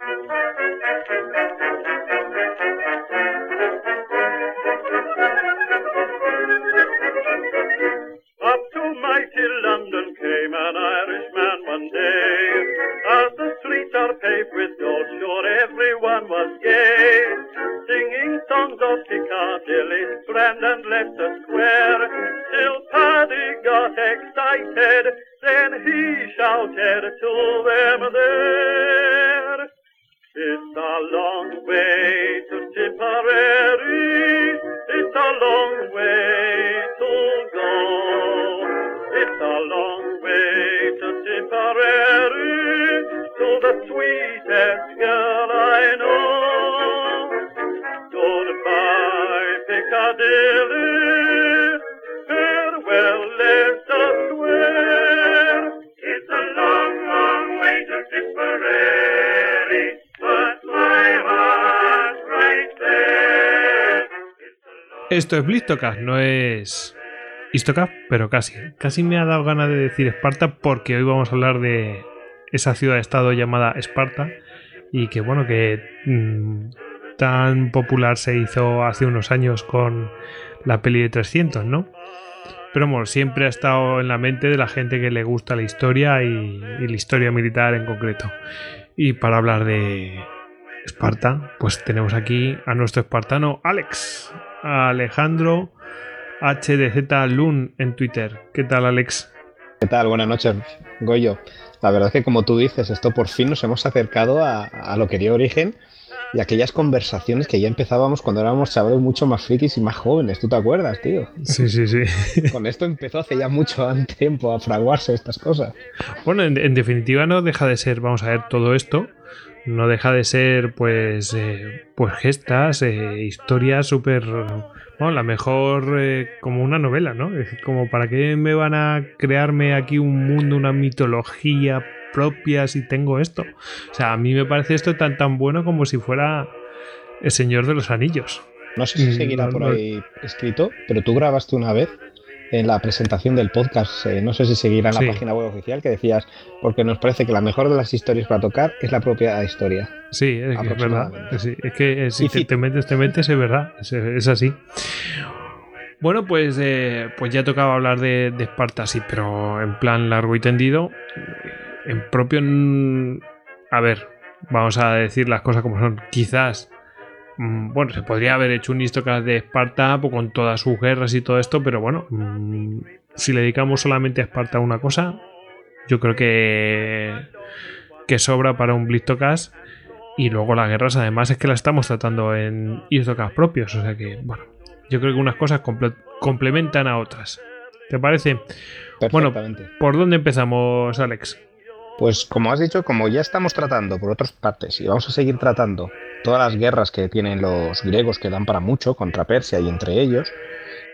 Up to mighty London came an Irishman one day. As the streets are paved with gold, sure everyone was gay. Singing songs of Piccadilly, Strand and Leicester Square. Till Paddy got excited, then he shouted to them there. It's a long way to Tipperary. It's a long way to go. It's a long way to Tipperary, to the sweetest girl I know. Esto es Blistocast, no es Istocast, pero casi. Casi me ha dado ganas de decir Esparta porque hoy vamos a hablar de esa ciudad-estado llamada Esparta y que bueno, que mm, tan popular se hizo hace unos años con la peli de 300, ¿no? Pero bueno, siempre ha estado en la mente de la gente que le gusta la historia y la historia militar en concreto. Y para hablar de Esparta, pues tenemos aquí a nuestro espartano Alex, a Alejandro HDZ Lun en Twitter. ¿Qué tal, Alex? ¿Qué tal? Buenas noches, Goyo. La verdad es que como tú dices, esto por fin nos hemos acercado a, a lo que dio origen y aquellas conversaciones que ya empezábamos cuando éramos chavales mucho más frikis y más jóvenes. ¿Tú te acuerdas, tío? Sí, sí, sí. Con esto empezó hace ya mucho tiempo a fraguarse estas cosas. Bueno, en, en definitiva no deja de ser, vamos a ver, todo esto no deja de ser pues eh, pues gestas, eh, historias súper... Bueno, la mejor eh, como una novela, ¿no? Es como para qué me van a crearme aquí un mundo, una mitología propia si tengo esto. O sea, a mí me parece esto tan tan bueno como si fuera el Señor de los Anillos. No sé si Mm, seguirá no, por no. ahí escrito, pero tú grabaste una vez en la presentación del podcast, eh, no sé si seguirá en la Sí. página web oficial, que decías, porque nos parece que la mejor de las historias para tocar es la propia historia. Sí, es, que es verdad. Sí, es que eh, si Y te, ci- te metes, te metes, es verdad. Es, es así. Bueno, pues, eh, pues ya tocaba hablar de, de Esparta, sí, pero en plan largo y tendido. En propio. A ver, vamos a decir las cosas como son. Quizás. Mm, Bueno, se podría haber hecho un Histocast de Esparta pues, con todas sus guerras y todo esto, pero bueno, mm, si le dedicamos solamente a Esparta una cosa, yo creo que, que sobra para un Blistocast. Y luego las guerras, además, es que las estamos tratando en Histocast propios. O sea que, bueno, yo creo que unas cosas comple- complementan a otras. ¿Te parece? Bueno. ¿por dónde empezamos, Alex? Pues como has dicho, como ya estamos tratando por otras partes y vamos a seguir tratando todas las guerras que tienen los griegos que dan para mucho contra Persia y entre ellos,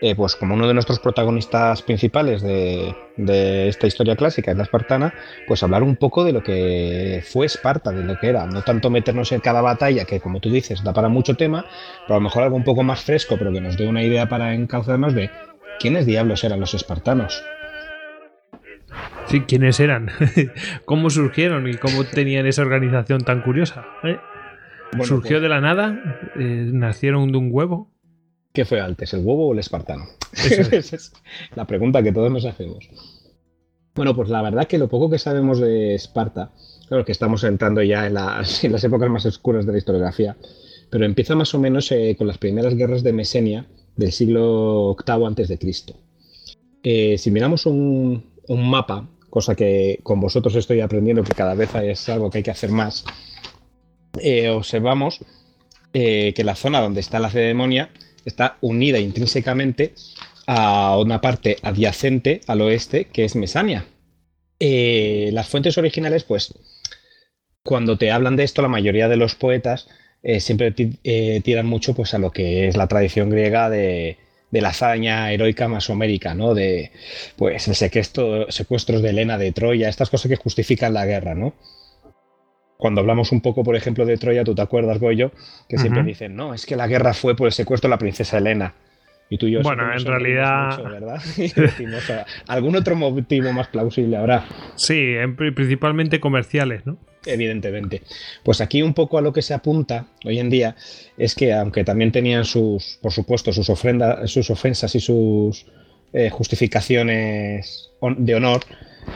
eh, pues como uno de nuestros protagonistas principales de, de esta historia clásica es la espartana, pues hablar un poco de lo que fue Esparta, de lo que era, no tanto meternos en cada batalla, que como tú dices, da para mucho tema, pero a lo mejor algo un poco más fresco, pero que nos dé una idea para encauzarnos de quiénes diablos eran los espartanos. Sí, ¿quiénes eran? ¿Cómo surgieron y cómo tenían esa organización tan curiosa? ¿Eh? Bueno, ¿Surgió pues- de la nada? Eh, ¿Nacieron de un huevo? ¿Qué fue antes, el huevo o el espartano? Esa es la pregunta que todos nos hacemos. Bueno, pues la verdad que lo poco que sabemos de Esparta, claro que estamos entrando ya en las, en las épocas más oscuras de la historiografía, pero empieza más o menos eh, con las primeras guerras de Mesenia del siglo VIII antes de Cristo. Eh, si miramos un, un mapa, cosa que con vosotros estoy aprendiendo que cada vez es algo que hay que hacer más, eh, observamos eh, que la zona donde está la ceremonia está unida intrínsecamente a una parte adyacente al oeste que es Mesania. Eh, las fuentes originales, pues, cuando te hablan de esto, la mayoría de los poetas siempre ti- tiran mucho pues, a lo que es la tradición griega de, de la hazaña heroica masomérica, ¿no? De pues el secuestro, secuestros de Helena de Troya, estas cosas que justifican la guerra, ¿no? Cuando hablamos un poco, por ejemplo, de Troya, tú te acuerdas, Goyo, que siempre dicen, no, es que la guerra fue por el secuestro de la princesa Helena. Y tú y yo Bueno, en realidad- mucho, decimos, "Ah, algún otro motivo más plausible habrá. Sí, en pri- principalmente comerciales, ¿no? Evidentemente. Pues aquí un poco a lo que se apunta hoy en día es que aunque también tenían sus, por supuesto, sus ofrendas, sus ofensas y sus eh, justificaciones de honor,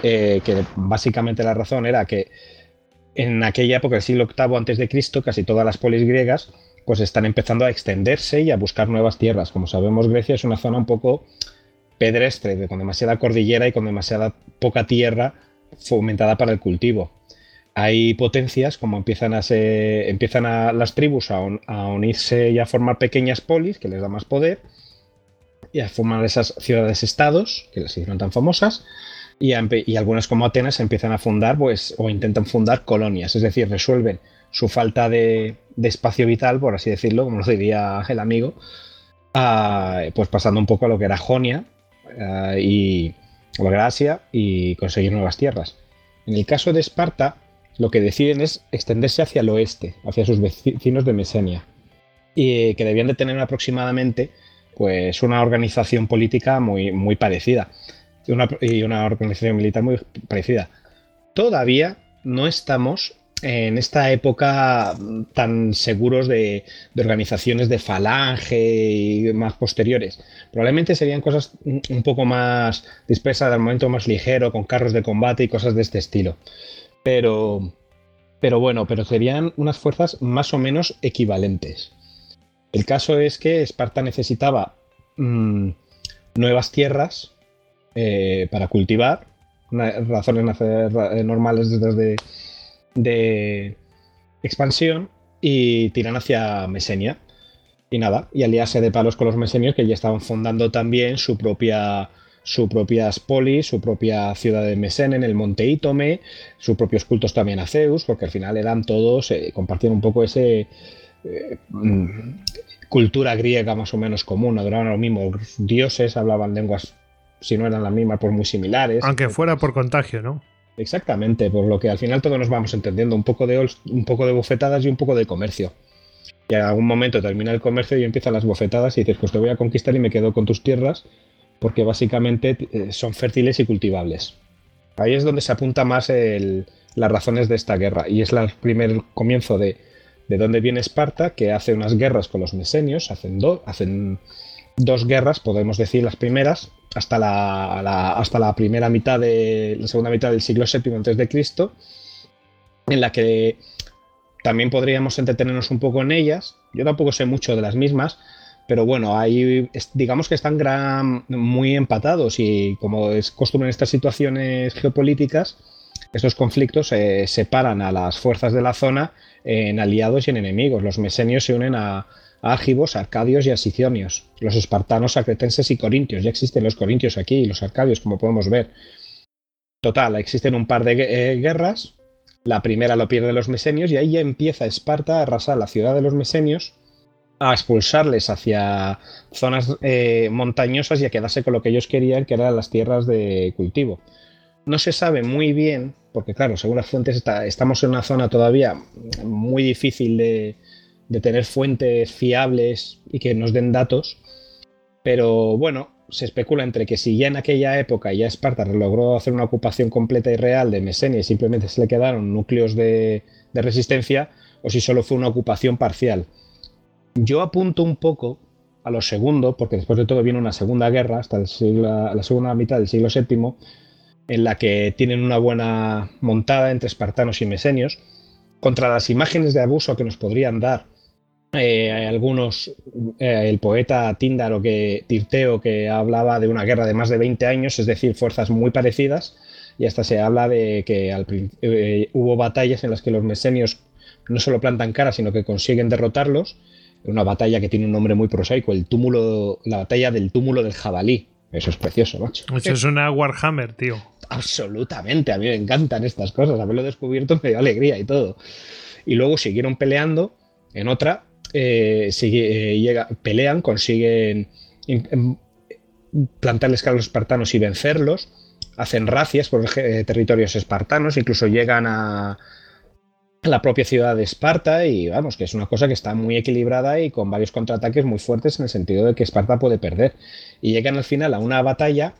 eh, que básicamente la razón era que en aquella época del siglo VIII antes de Cristo, casi todas las polis griegas pues están empezando a extenderse y a buscar nuevas tierras. Como sabemos, Grecia es una zona un poco pedestre, con demasiada cordillera y con demasiada poca tierra fomentada para el cultivo hay potencias como empiezan a ser, empiezan a las tribus a, unirse y a formar pequeñas polis que les da más poder y a formar esas ciudades-estados que las hicieron tan famosas y, algunas como Atenas empiezan a fundar pues o intentan fundar colonias, es decir, resuelven su falta de, espacio vital, por así decirlo, como lo diría el amigo, pues pasando un poco a lo que era Jonia y lo que y conseguir nuevas tierras. En el caso de Esparta, lo que deciden es extenderse hacia el oeste, hacia sus vecinos de Mesenia, y que debían de tener aproximadamente pues, una organización política muy, muy parecida y una organización militar muy parecida. Todavía no estamos en esta época tan seguros de, de, organizaciones de falange y más posteriores. Probablemente serían cosas un poco más dispersas, al momento más ligero, con carros de combate y cosas de este estilo. Pero, pero bueno, pero serían unas fuerzas más o menos equivalentes. El caso es que Esparta necesitaba mm, nuevas tierras eh, para cultivar, razones eh, normales de, de expansión, y tiran hacia Mesenia. Y nada, y aliarse de palos con los mesenios que ya estaban fundando también su propia su propia polis, su propia ciudad de Mesene en el monte Ítome, sus propios cultos también a Zeus, porque al final eran todos, eh, compartían un poco ese eh, mm, cultura griega más o menos común, adoraban a los mismos dioses, hablaban lenguas, si no eran las mismas, pues muy similares. Aunque fuera por contagio, ¿no? Exactamente, por lo que al final todos nos vamos entendiendo, un poco de, un poco de bofetadas y un poco de comercio. Y en algún momento termina el comercio y empiezan las bofetadas y dices, pues te voy a conquistar y me quedo con tus tierras porque básicamente eh, son fértiles y cultivables. Ahí es donde se apunta más las razones de esta guerra y es el primer comienzo de, de dónde viene Esparta, que hace unas guerras con los mesenios, hacen, hacen dos guerras, podemos decir las primeras, hasta la, hasta la primera mitad de la segunda mitad del siglo VII antes de Cristo, en la que también podríamos entretenernos un poco en ellas. Yo tampoco sé mucho de las mismas, pero bueno, ahí digamos que están muy empatados y como es costumbre en estas situaciones geopolíticas, estos conflictos se separan a las fuerzas de la zona en aliados y en enemigos. Los mesenios se unen a, ágibos, arcadios y asicionios. Los espartanos, acretenses y corintios. Ya existen los corintios aquí y los arcadios, como podemos ver. Total, existen un par de eh, guerras. La primera lo pierden los mesenios y ahí ya empieza Esparta a arrasar la ciudad de los mesenios a expulsarles hacia zonas eh, montañosas y a quedarse con lo que ellos querían, que eran las tierras de cultivo. No se sabe muy bien, porque claro, según las fuentes estamos en una zona todavía muy difícil de, tener fuentes fiables y que nos den datos, pero bueno, se especula entre que si ya en aquella época ya Esparta logró hacer una ocupación completa y real de Mesenia y simplemente se le quedaron núcleos de resistencia, o si solo fue una ocupación parcial. Yo apunto un poco a lo segundo, porque después de todo viene una segunda guerra, hasta la segunda mitad del siglo VII, en la que tienen una buena montada entre espartanos y mesenios, contra las imágenes de abuso que nos podrían dar eh, algunos, eh, el poeta Tíndaro, que, Tirteo, que hablaba de una guerra de más de 20 años, es decir, fuerzas muy parecidas, y hasta se habla de que eh, hubo batallas en las que los mesenios no solo plantan cara, sino que consiguen derrotarlos, una batalla que tiene un nombre muy prosaico, el túmulo, la batalla del túmulo del jabalí. Eso es precioso, macho. Eso es una Warhammer, tío. Absolutamente, a mí me encantan estas cosas. Haberlo descubierto me dio alegría y todo. Y luego siguieron peleando en otra, eh, eh, pelean, consiguen plantarles a los espartanos y vencerlos, hacen racias por eh, territorios espartanos, incluso llegan a, la propia ciudad de Esparta y vamos, que es una cosa que está muy equilibrada y con varios contraataques muy fuertes en el sentido de que Esparta puede perder. Y llegan al final a una batalla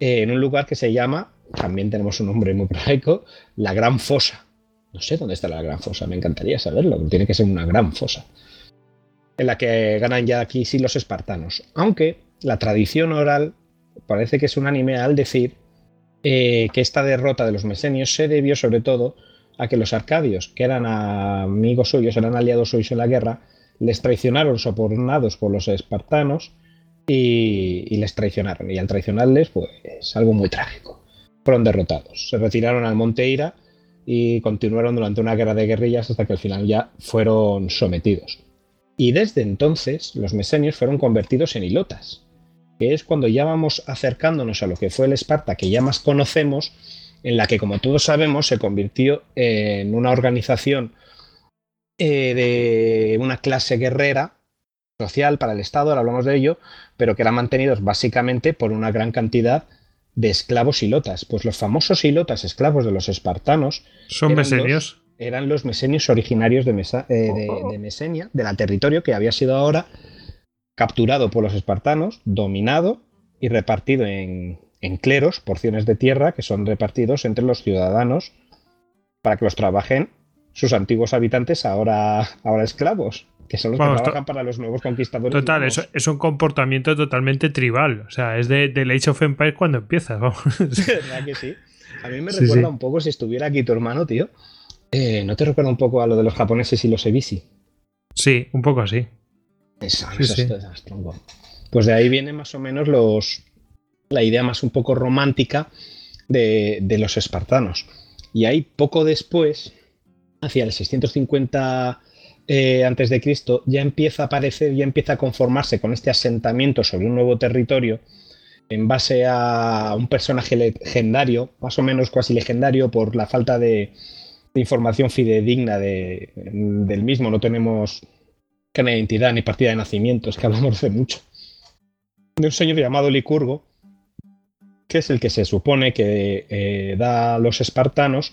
eh, en un lugar que se llama, también tenemos un nombre muy prosaico, la Gran Fosa. No sé dónde está la gran fosa, me encantaría saberlo. Tiene que ser una gran fosa. En la que ganan ya aquí sí los espartanos. Aunque la tradición oral parece que es un anime al decir eh, que esta derrota de los mesenios se debió sobre todo a que los arcadios, que eran amigos suyos, eran aliados suyos en la guerra, les traicionaron sopornados por los espartanos y, les traicionaron. Y al traicionarles, pues algo muy trágico. Fueron derrotados. Se retiraron al Monte Ira y continuaron durante una guerra de guerrillas hasta que al final ya fueron sometidos. Y desde entonces los mesenios fueron convertidos en hilotas, que es cuando ya vamos acercándonos a lo que fue el Esparta que ya más conocemos, en la que como todos sabemos se convirtió en una organización eh, de una clase guerrera social para el Estado, ahora hablamos de ello, pero que eran mantenidos básicamente por una gran cantidad de esclavos hilotas. Pues los famosos hilotas esclavos de los espartanos son mesenios. Eran los mesenios originarios de, eh, de, Mesenia, de la territorio que había sido ahora capturado por los espartanos, dominado y repartido en, en cleros, porciones de tierra que son repartidos entre los ciudadanos para que los trabajen sus antiguos habitantes ahora, ahora esclavos, que son los que trabajan para los nuevos conquistadores. Total, eso es un comportamiento totalmente tribal. O sea, es de, de Age of Empires cuando empieza. ¿Verdad que sí? A mí me recuerda un poco si estuviera aquí tu hermano, tío. Eh, ¿No te recuerda un poco a lo de los japoneses y los ebisi? Sí, un poco así. Esa, pues de ahí viene más o menos los, la idea más un poco romántica de, de los espartanos. Y ahí poco después, hacia el 650 eh, antes de Cristo, ya empieza a aparecer, ya empieza a conformarse con este asentamiento sobre un nuevo territorio en base a un personaje legendario, más o menos casi legendario por la falta de, información fidedigna del mismo. No tenemos ni identidad ni partida de nacimiento, es que hablamos de mucho. De un señor llamado Licurgo, que es el que se supone que eh, da a los espartanos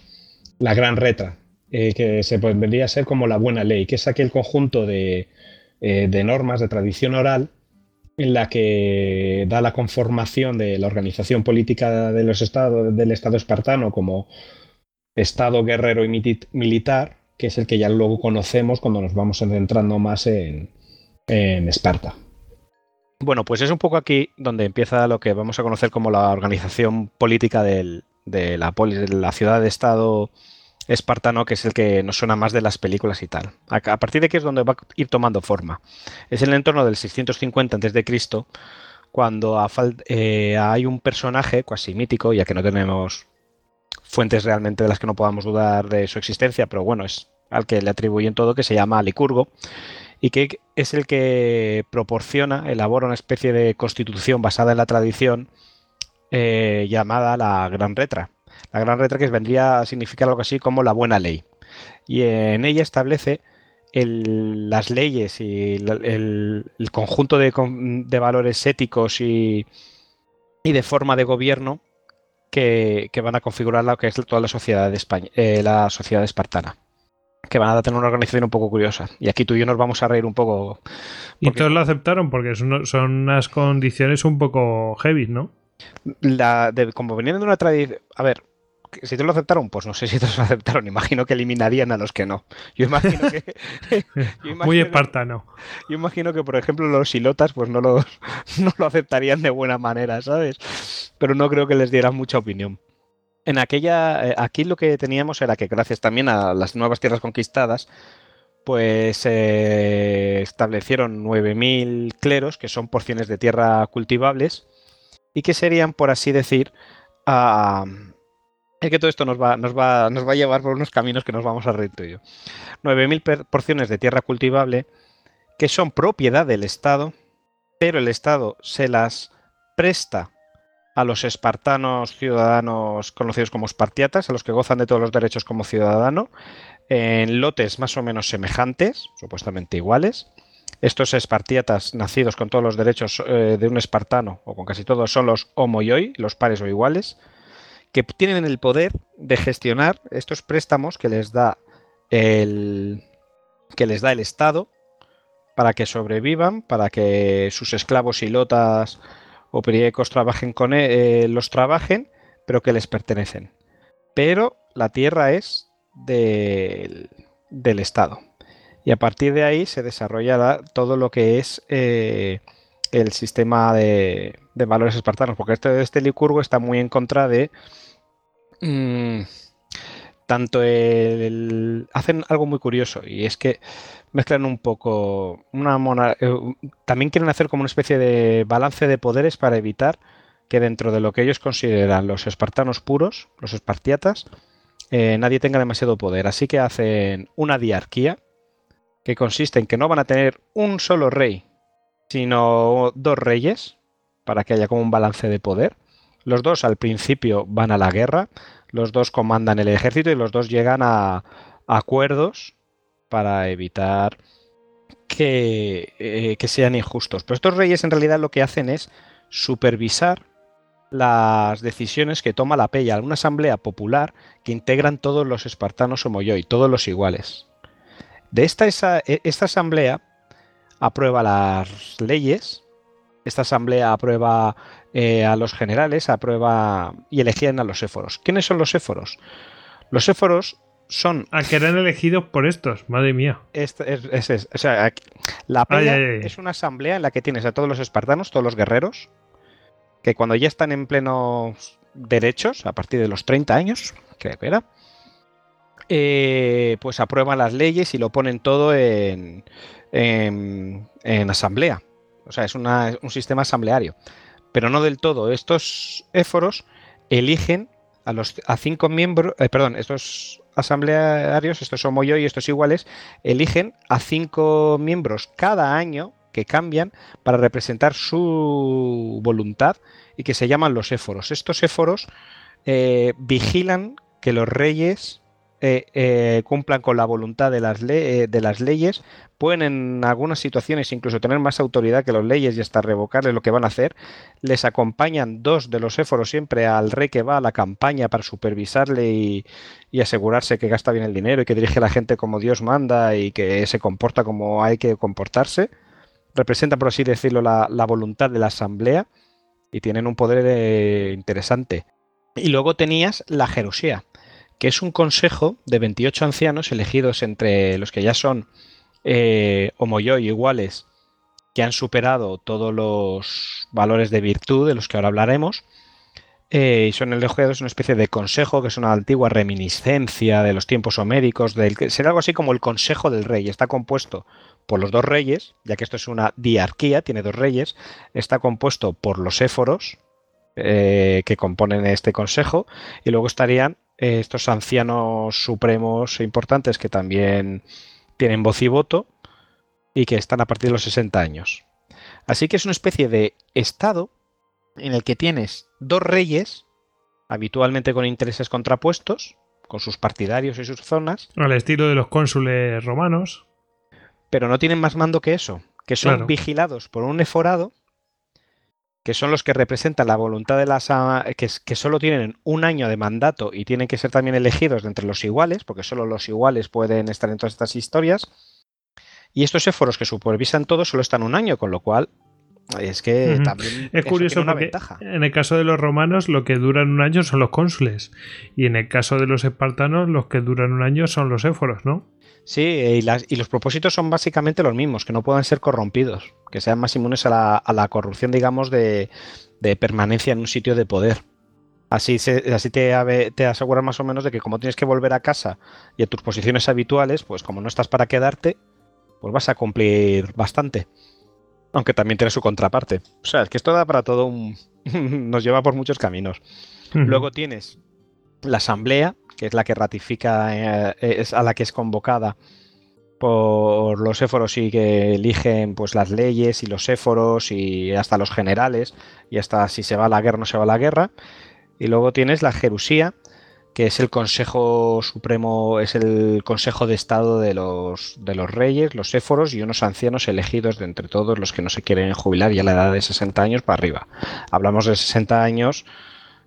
la gran retra, eh, que se vendría a ser como la buena ley, que es aquel conjunto de, eh, de, normas de tradición oral en la que da la conformación de la organización política de los estados, del Estado espartano como Estado guerrero y militar, que es el que ya luego conocemos cuando nos vamos centrando más en, Esparta. Bueno, pues es un poco aquí donde empieza lo que vamos a conocer como la organización política de, la, ciudad de Estado espartano, que es el que nos suena más de las películas y tal. A, partir de aquí es donde va a ir tomando forma. Es en el entorno del 650 a.C., cuando eh, hay un personaje cuasi mítico, ya que no tenemos fuentes realmente de las que no podamos dudar de su existencia, pero bueno, es al que le atribuyen todo, que se llama Licurgo, y que es el que proporciona, elabora una especie de constitución basada en la tradición eh, llamada la Gran Retra, la Gran Retra que vendría a significar algo así como la buena ley. Y en ella establece las leyes y el, conjunto de, valores éticos y, de forma de gobierno que, van a configurar lo que es toda la sociedad, de España, eh, la sociedad espartana que van a tener una organización un poco curiosa. Y aquí tú y yo nos vamos a reír un poco. Y todos lo aceptaron porque son, son unas condiciones un poco heavy, ¿no? La como venían de una tradición. A ver, si te lo aceptaron, pues no sé si te lo aceptaron. Imagino que eliminarían a los que no. Yo imagino que. Muy espartano. yo imagino que, por ejemplo, los silotas, pues no, los, no lo aceptarían de buena manera, ¿sabes? Pero no creo que les dieran mucha opinión. En aquella. Eh, aquí lo que teníamos era que, gracias también a las nuevas tierras conquistadas, pues se establecieron 9.000 cleros, que son porciones de tierra cultivables, y que serían, por así decir, a es que todo esto nos va, nos, va, nos va a llevar por unos caminos que nos vamos a reír tú y yo. 9.000 porciones de tierra cultivable que son propiedad del Estado, pero el Estado se las presta a los espartanos ciudadanos conocidos como espartiatas, a los que gozan de todos los derechos como ciudadano, en lotes más o menos semejantes, supuestamente iguales. Estos espartiatas nacidos con todos los derechos eh, de un espartano, o con casi todos, son los homoioi, los pares o iguales, que tienen el poder de gestionar estos préstamos que les da el, que les da el Estado para que sobrevivan, para que sus esclavos y lotas o periecos trabajen con él, eh, los trabajen, pero que les pertenecen. Pero la tierra es del, del Estado. Y a partir de ahí se desarrolla todo lo que es eh, el sistema de, de, valores espartanos, porque este, este Licurgo está muy en contra de... Mmm, tanto el, hacen algo muy curioso y es que mezclan un poco una mona, eh, también quieren hacer como una especie de balance de poderes para evitar que dentro de lo que ellos consideran los espartanos puros, los espartiatas, eh, nadie tenga demasiado poder. Así que hacen una diarquía que consiste en que no van a tener un solo rey, sino dos reyes, para que haya como un balance de poder. Los dos al principio van a la guerra, los dos comandan el ejército y los dos llegan a, acuerdos para evitar que, eh, que, sean injustos. Pero estos reyes en realidad lo que hacen es supervisar las decisiones que toma la Peya, una asamblea popular que integran todos los espartanos homoyoi, todos los iguales. De esta, esa, e, esta asamblea aprueba las leyes, esta asamblea aprueba eh, a los generales, aprueba y elegían a los éforos. ¿Quiénes son los éforos? Los éforos son. A que eran elegidos por estos, madre mía. Es, o sea, la es una asamblea en la que tienes a todos los espartanos, todos los guerreros, que cuando ya están en plenos derechos, a partir de los 30 años, creo que era, eh, pues aprueban las leyes y lo ponen todo en, en, asamblea. O sea, es un sistema asambleario pero no del todo. Estos éforos eligen a los cinco miembros, eh, perdón, estos asamblearios, estos somos yo y estos iguales, eligen a cinco miembros cada año que cambian para representar su voluntad y que se llaman los éforos. Estos éforos eh, vigilan que los reyes eh, eh, cumplan con la voluntad de las, eh, de las leyes, pueden en algunas situaciones incluso tener más autoridad que las leyes y hasta revocarle lo que van a hacer. Les acompañan dos de los éforos siempre al rey que va a la campaña para supervisarle y, asegurarse que gasta bien el dinero y que dirige a la gente como Dios manda y que se comporta como hay que comportarse. Representan, por así decirlo, la, voluntad de la asamblea y tienen un poder interesante. Y luego tenías la Jerusía que es un consejo de 28 ancianos elegidos entre los que ya son eh, homoyoy iguales, que han superado todos los valores de virtud de los que ahora hablaremos, eh, y son elegidos una especie de consejo, que es una antigua reminiscencia de los tiempos homéricos, del, será algo así como el consejo del rey. Está compuesto por los dos reyes, ya que esto es una diarquía, tiene dos reyes, está compuesto por los éforos, eh, que componen este consejo, y luego estarían estos ancianos supremos e importantes que también tienen voz y voto y que están a partir de los 60 años. Así que es una especie de estado en el que tienes dos reyes, habitualmente con intereses contrapuestos, con sus partidarios y sus zonas. Al estilo de los cónsules romanos. Pero no tienen más mando que eso, que son vigilados por un eforado que son los que representan la voluntad de las que, que solo tienen un año de mandato y tienen que ser también elegidos de entre los iguales, porque solo los iguales pueden estar en todas estas historias. Y estos éforos que supervisan todo solo están un año, con lo cual es que también es curioso una ventaja. en el caso de los romanos lo que duran un año son los cónsules y en el caso de los espartanos los que duran un año son los éforos, ¿no? Sí, y, las, y, los propósitos son básicamente los mismos, que no puedan ser corrompidos, que sean más inmunes a la, corrupción, digamos, de, permanencia en un sitio de poder. Así, así te, te aseguras más o menos de que como tienes que volver a casa y a tus posiciones habituales, pues como no estás para quedarte, pues vas a cumplir bastante. Aunque también tiene su contraparte. O sea, es que esto da para todo un... nos lleva por muchos caminos. Luego tienes la asamblea, es la que ratifica, eh, es a la que es convocada por los éforos y que eligen pues las leyes y los éforos y hasta los generales y hasta si se va a la guerra o no se va a la guerra. Y luego tienes la Jerusía, que es el Consejo Supremo, es el Consejo de Estado de los, de los reyes, los éforos y unos ancianos elegidos de entre todos los que no se quieren jubilar ya a la edad de 60 años para arriba. Hablamos de 60 años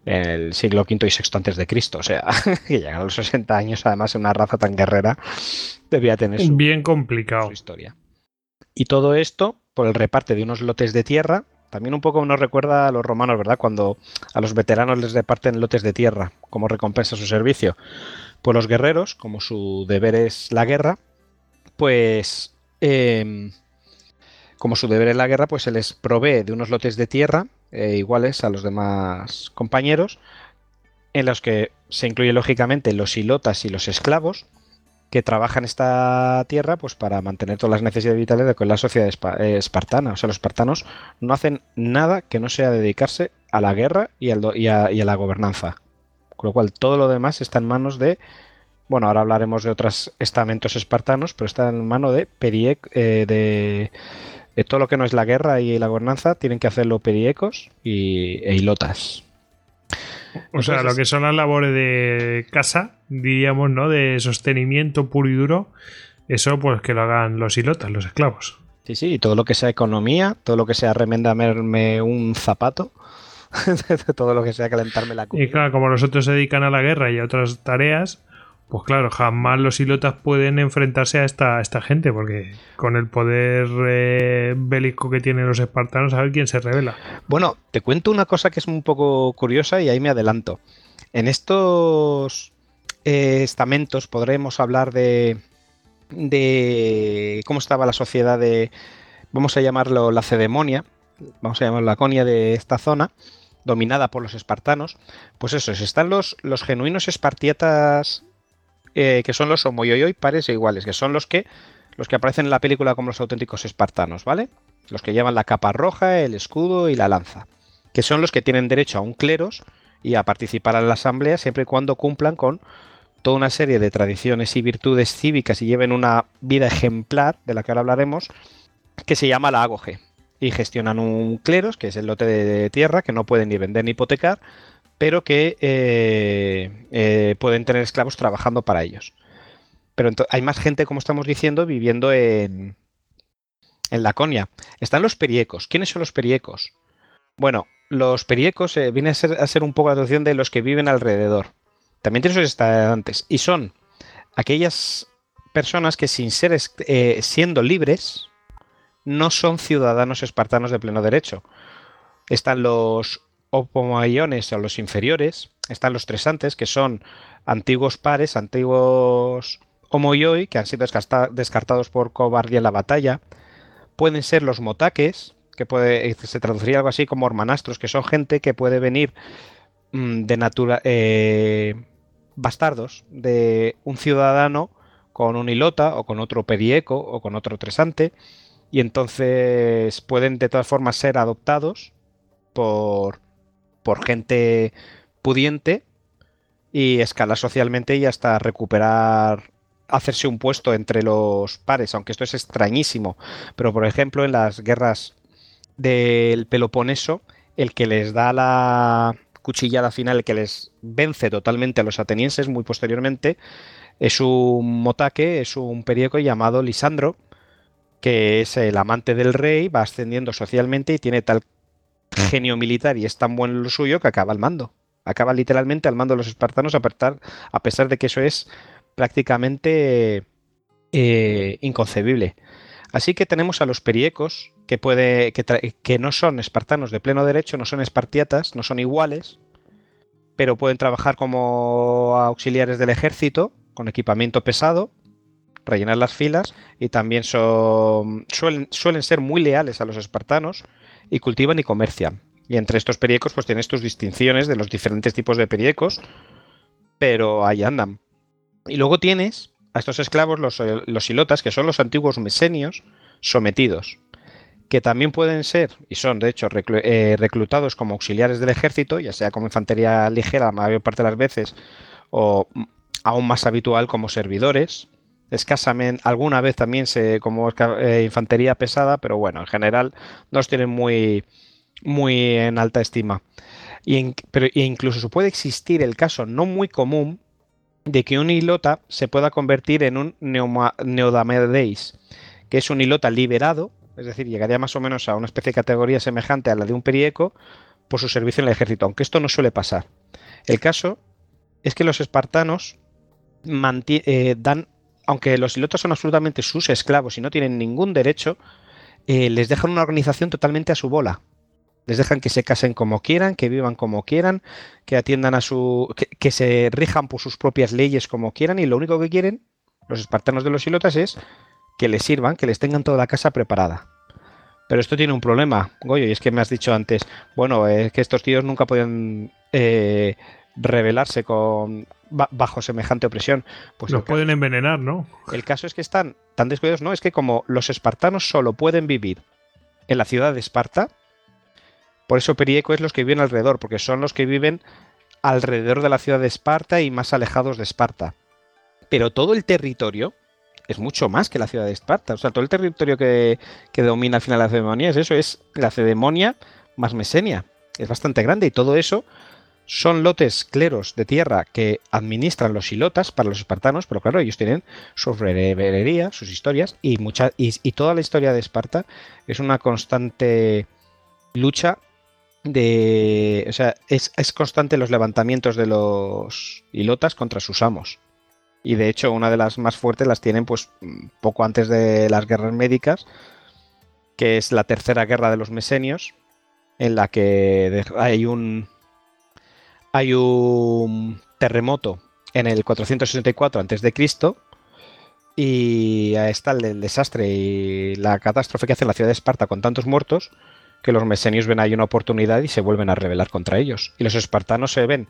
en el siglo V y VI antes de Cristo. O sea, que llegar a los 60 años, además, en una raza tan guerrera, debía tener su, Bien complicado. historia. Y todo esto por el reparte de unos lotes de tierra. También un poco nos recuerda a los romanos, ¿verdad? Cuando a los veteranos les reparten lotes de tierra como recompensa a su servicio. Pues los guerreros, como su deber es la guerra, pues em, como su deber es la guerra, pues se les provee de unos lotes de tierra eh, iguales a los demás compañeros, en los que se incluye lógicamente los hilotas y los esclavos, que trabajan esta tierra pues para mantener todas las necesidades vitales de la sociedad eh, espartana. O sea, los espartanos no hacen nada que no sea dedicarse a la guerra y, y, a, la gobernanza. Con lo cual, todo lo demás está en manos de. Bueno, ahora hablaremos de otros estamentos espartanos, pero está en manos de Periec, eh, de, todo lo que no es la guerra y la gobernanza, tienen que hacerlo periecos y, e hilotas. O sea, lo que son las labores de casa, diríamos, ¿no? De sostenimiento puro y duro, eso pues que lo hagan los hilotas, los esclavos. Sí, sí, y todo lo que sea economía, todo lo que sea remendarme un zapato, todo lo que sea calentarme la comida. Y claro, como los otros se dedican a la guerra y a otras tareas, pues claro, jamás los hilotas pueden enfrentarse a esta, esta gente, porque con el poder eh, bélico que tienen los espartanos, a ver quién se revela. Bueno, te cuento una cosa que es un poco curiosa y ahí me adelanto. En estos eh, estamentos podremos hablar de, de cómo estaba la sociedad de, vamos a llamarlo la cedemonia, vamos a llamarlo la conia de esta zona, dominada por los espartanos. Pues eso, están los, los genuinos espartiatas eh, que son los homoyoyoy pares e iguales, que son los que, los que aparecen en la película como los auténticos espartanos, ¿vale? Los que llevan la capa roja, el escudo y la lanza, que son los que tienen derecho a un cleros y a participar en la asamblea siempre y cuando cumplan con toda una serie de tradiciones y virtudes cívicas y lleven una vida ejemplar, de la que ahora hablaremos, que se llama la agoge. Y gestionan un cleros, que es el lote de tierra, que no pueden ni vender ni hipotecar, pero que eh, eh, pueden tener esclavos trabajando para ellos. Pero hay más gente, como estamos diciendo, viviendo en, en Laconia. Están los periecos. ¿Quiénes son los periecos? Bueno, los periecos eh, vienen a ser, un poco la traducción de los que viven alrededor. También tienen sus estudiantes. Y son aquellas personas que sin ser siendo libres no son ciudadanos espartanos de pleno derecho. Están los opomaiones o los inferiores, están los tresantes, que son antiguos pares, antiguos homoioi, que han sido descartados por cobardía en la batalla. Pueden ser los motaques, que puede, se traduciría algo así como hermanastros, que son gente que puede venir mm, de natura eh, bastardos de un ciudadano con un hilota o con otro perieco o con otro tresante y entonces pueden de todas formas ser adoptados por por gente pudiente y escalar socialmente y hasta recuperar hacerse un puesto entre los pares, aunque esto es extrañísimo. Pero por ejemplo, en las guerras del Peloponeso, el que les da la cuchillada final, el que les vence totalmente a los atenienses muy posteriormente, es un motaque, es un periódico llamado Lisandro, que es el amante del rey, va ascendiendo socialmente y tiene tal genio militar y es tan bueno lo suyo que acaba al mando. Acaba literalmente al mando de los espartanos a, pesar de que eso es prácticamente eh, inconcebible. Así que tenemos a los periecos, que, puede, que, no son espartanos de pleno derecho, no son espartiatas, no son iguales, pero pueden trabajar como auxiliares del ejército, con equipamiento pesado, rellenar las filas, y también son, suelen ser muy leales a los espartanos, y cultivan y comercian. Y entre estos periecos pues tienes tus distinciones de los diferentes tipos de periecos, pero ahí andan. Y luego tienes a estos esclavos, los, eh, los hilotas, que son los antiguos mesenios sometidos, que también pueden ser, y son de hecho eh, reclutados como auxiliares del ejército, ya sea como infantería ligera la mayor parte de las veces, o aún más habitual como servidores, escasamente, alguna vez también se como eh, infantería pesada, pero bueno, en general no los tienen muy, muy en alta estima. Y pero incluso puede existir el caso no muy común de que un hilota se pueda convertir en un neodamedeis, que es un hilota liberado, es decir, llegaría más o menos a una especie de categoría semejante a la de un perieco por su servicio en el ejército, aunque esto no suele pasar. El caso es que los espartanos eh, dan aunque los ilotas son absolutamente sus esclavos y no tienen ningún derecho, eh, les dejan una organización totalmente a su bola. Les dejan que se casen como quieran, que vivan como quieran, que atiendan a su. que, se rijan por sus propias leyes como quieran, y lo único que quieren, los espartanos de los ilotas, es que les sirvan, que les tengan toda la casa preparada. Pero esto tiene un problema, Goyo, y es que me has dicho antes, bueno, es que estos tíos nunca podían rebelarse con, ba- bajo semejante opresión. Pues Los pueden envenenar, ¿no? el caso es que están tan descuidados, no, es que como los espartanos solo pueden vivir en la ciudad de Esparta, por eso Perieco es los que viven alrededor, porque son los que viven alrededor de la ciudad de Esparta y más alejados de Esparta. Pero todo el territorio es mucho más que la ciudad de Esparta. O sea, todo el territorio que, que domina al final la Lacedemonia es eso, es la Lacedemonia más Mesenia. Es bastante grande y todo eso son lotes cleros de tierra que administran los ilotas para los espartanos, pero claro, ellos tienen su reverería, sus historias y, mucha, y, y toda la historia de Esparta es una constante lucha de... O sea, es, es constante los levantamientos de los ilotas contra sus amos. Y de hecho, una de las más fuertes las tienen pues poco antes de las guerras médicas, que es la tercera guerra de los mesenios, en la que hay un hay un terremoto en el 464 a.C. y está el, el desastre y la catástrofe que hace la ciudad de Esparta con tantos muertos que los mesenios ven ahí una oportunidad y se vuelven a rebelar contra ellos. Y los espartanos se ven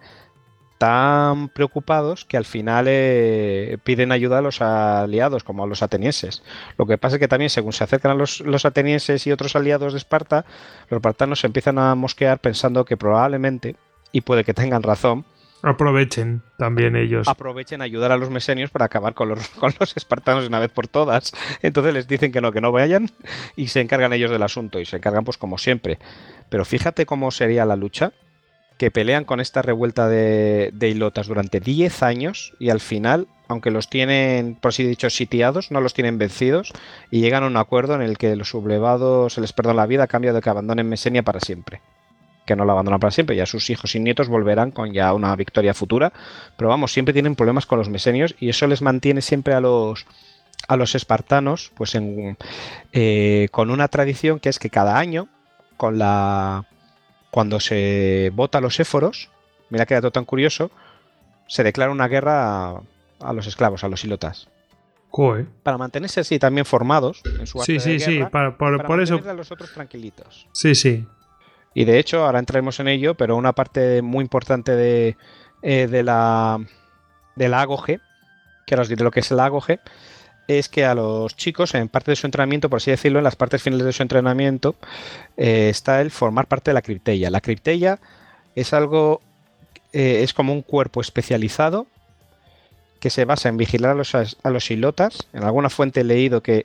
tan preocupados que al final eh, piden ayuda a los aliados, como a los atenienses. Lo que pasa es que también, según se acercan a los, los atenienses y otros aliados de Esparta, los espartanos se empiezan a mosquear pensando que probablemente, y puede que tengan razón, Aprovechen también ellos. aprovechen a ayudar a los mesenios para acabar con los, con los espartanos de una vez por todas. Entonces les dicen que no, que no vayan y se encargan ellos del asunto y se encargan pues como siempre. Pero fíjate cómo sería la lucha, que pelean con esta revuelta de, de ilotas durante 10 años y al final, aunque los tienen, por así dicho, sitiados, no los tienen vencidos y llegan a un acuerdo en el que los sublevados se les perdona la vida a cambio de que abandonen Mesenia para siempre que no la abandonan para siempre, ya sus hijos y nietos volverán con ya una victoria futura, pero vamos, siempre tienen problemas con los mesenios y eso les mantiene siempre a los a los espartanos pues en, eh, con una tradición que es que cada año con la cuando se vota los éforos mira que dato tan curioso se declara una guerra a, a los esclavos a los ilotas Joder. para mantenerse así también formados en su Sí, arte de sí, sí. guerra, pa- por, para por eso. a los otros tranquilitos Sí, sí. Y de hecho, ahora entraremos en ello, pero una parte muy importante de, eh, de la de la AGOG, que ahora os diré lo que es la AGOG, es que a los chicos, en parte de su entrenamiento, por así decirlo, en las partes finales de su entrenamiento, eh, está el formar parte de la criptella. La criptella es algo, eh, es como un cuerpo especializado que se basa en vigilar a los, a los ilotas. En alguna fuente he leído que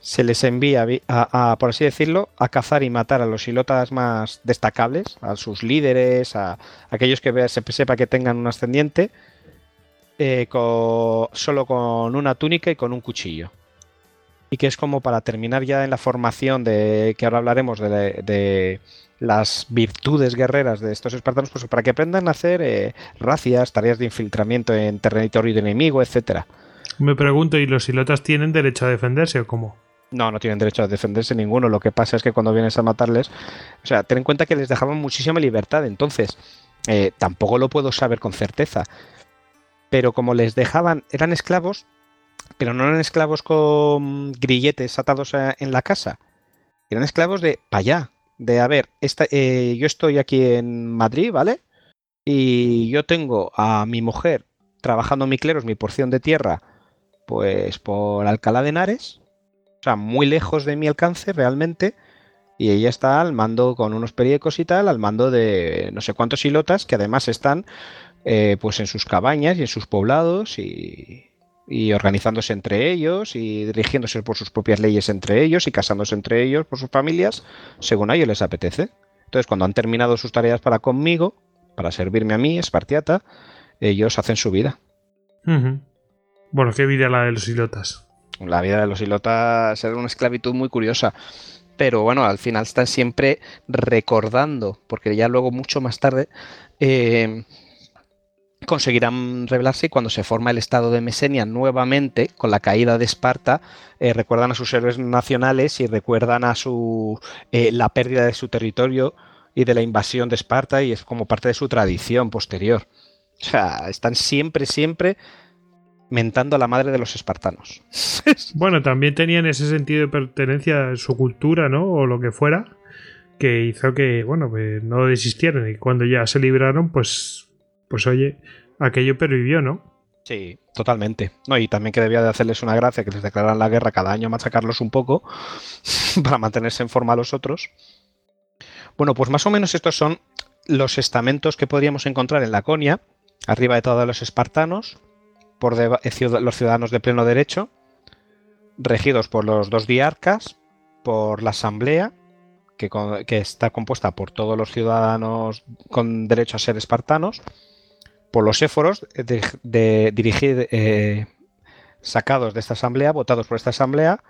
se les envía, a, por así decirlo, a cazar y matar a los ilotas más destacables, a sus líderes, a, aquellos que se sepa que tengan un ascendiente, eh, solo con una túnica y con un cuchillo. Y que es como para terminar ya en la formación de que ahora hablaremos de, de las virtudes guerreras de estos espartanos, pues para que aprendan a hacer eh, racias, tareas de infiltramiento en territorio de enemigo, etcétera. Me pregunto, ¿y los ilotas tienen derecho a defenderse o cómo? No, no tienen derecho a defenderse ninguno. Lo que pasa es que cuando vienes a matarles, o sea, ten en cuenta que les dejaban muchísima libertad. Entonces, eh, tampoco lo puedo saber con certeza. Pero como les dejaban, eran esclavos, pero no eran esclavos con grilletes atados en la casa. Eran esclavos de para allá. De, a ver, eh, yo estoy aquí en Madrid, ¿vale? Y yo tengo a mi mujer trabajando mi cleros, mi porción de tierra, pues por Alcalá de Henares o sea, muy lejos de mi alcance realmente. Y ella está al mando con unos periecos y tal, al mando de no sé cuántos ilotas que además están eh, pues en sus cabañas y en sus poblados y, y organizándose entre ellos y dirigiéndose por sus propias leyes entre ellos y casándose entre ellos por sus familias según a ellos les apetece. Entonces, cuando han terminado sus tareas para conmigo, para servirme a mí, Espartiata, ellos hacen su vida. Bueno, qué vida la de los ilotas. La vida de los ilotas era una esclavitud muy curiosa. Pero bueno, al final están siempre recordando, porque ya luego, mucho más tarde, eh, conseguirán revelarse y cuando se forma el estado de Mesenia nuevamente, con la caída de Esparta, eh, recuerdan a sus héroes nacionales y recuerdan a su eh, la pérdida de su territorio y de la invasión de Esparta y es como parte de su tradición posterior. O sea, están siempre, siempre mentando a la madre de los espartanos. Bueno, también tenían ese sentido de pertenencia a su cultura, ¿no? O lo que fuera, que hizo que, bueno, no desistieran. Y cuando ya se libraron, pues, pues oye, aquello pervivió, ¿no? Sí, totalmente. No, y también que debía de hacerles una gracia que les declararan la guerra cada año, machacarlos un poco para mantenerse en forma a los otros. Bueno, pues más o menos estos son los estamentos que podríamos encontrar en Laconia, arriba de todos los espartanos, por eh, los ciudadanos de pleno derecho, regidos por los dos diarcas, por la asamblea, que, está compuesta por todos los ciudadanos con derecho a ser espartanos, por los éforos de- dirigir, eh, sacados de esta asamblea, votados por esta asamblea,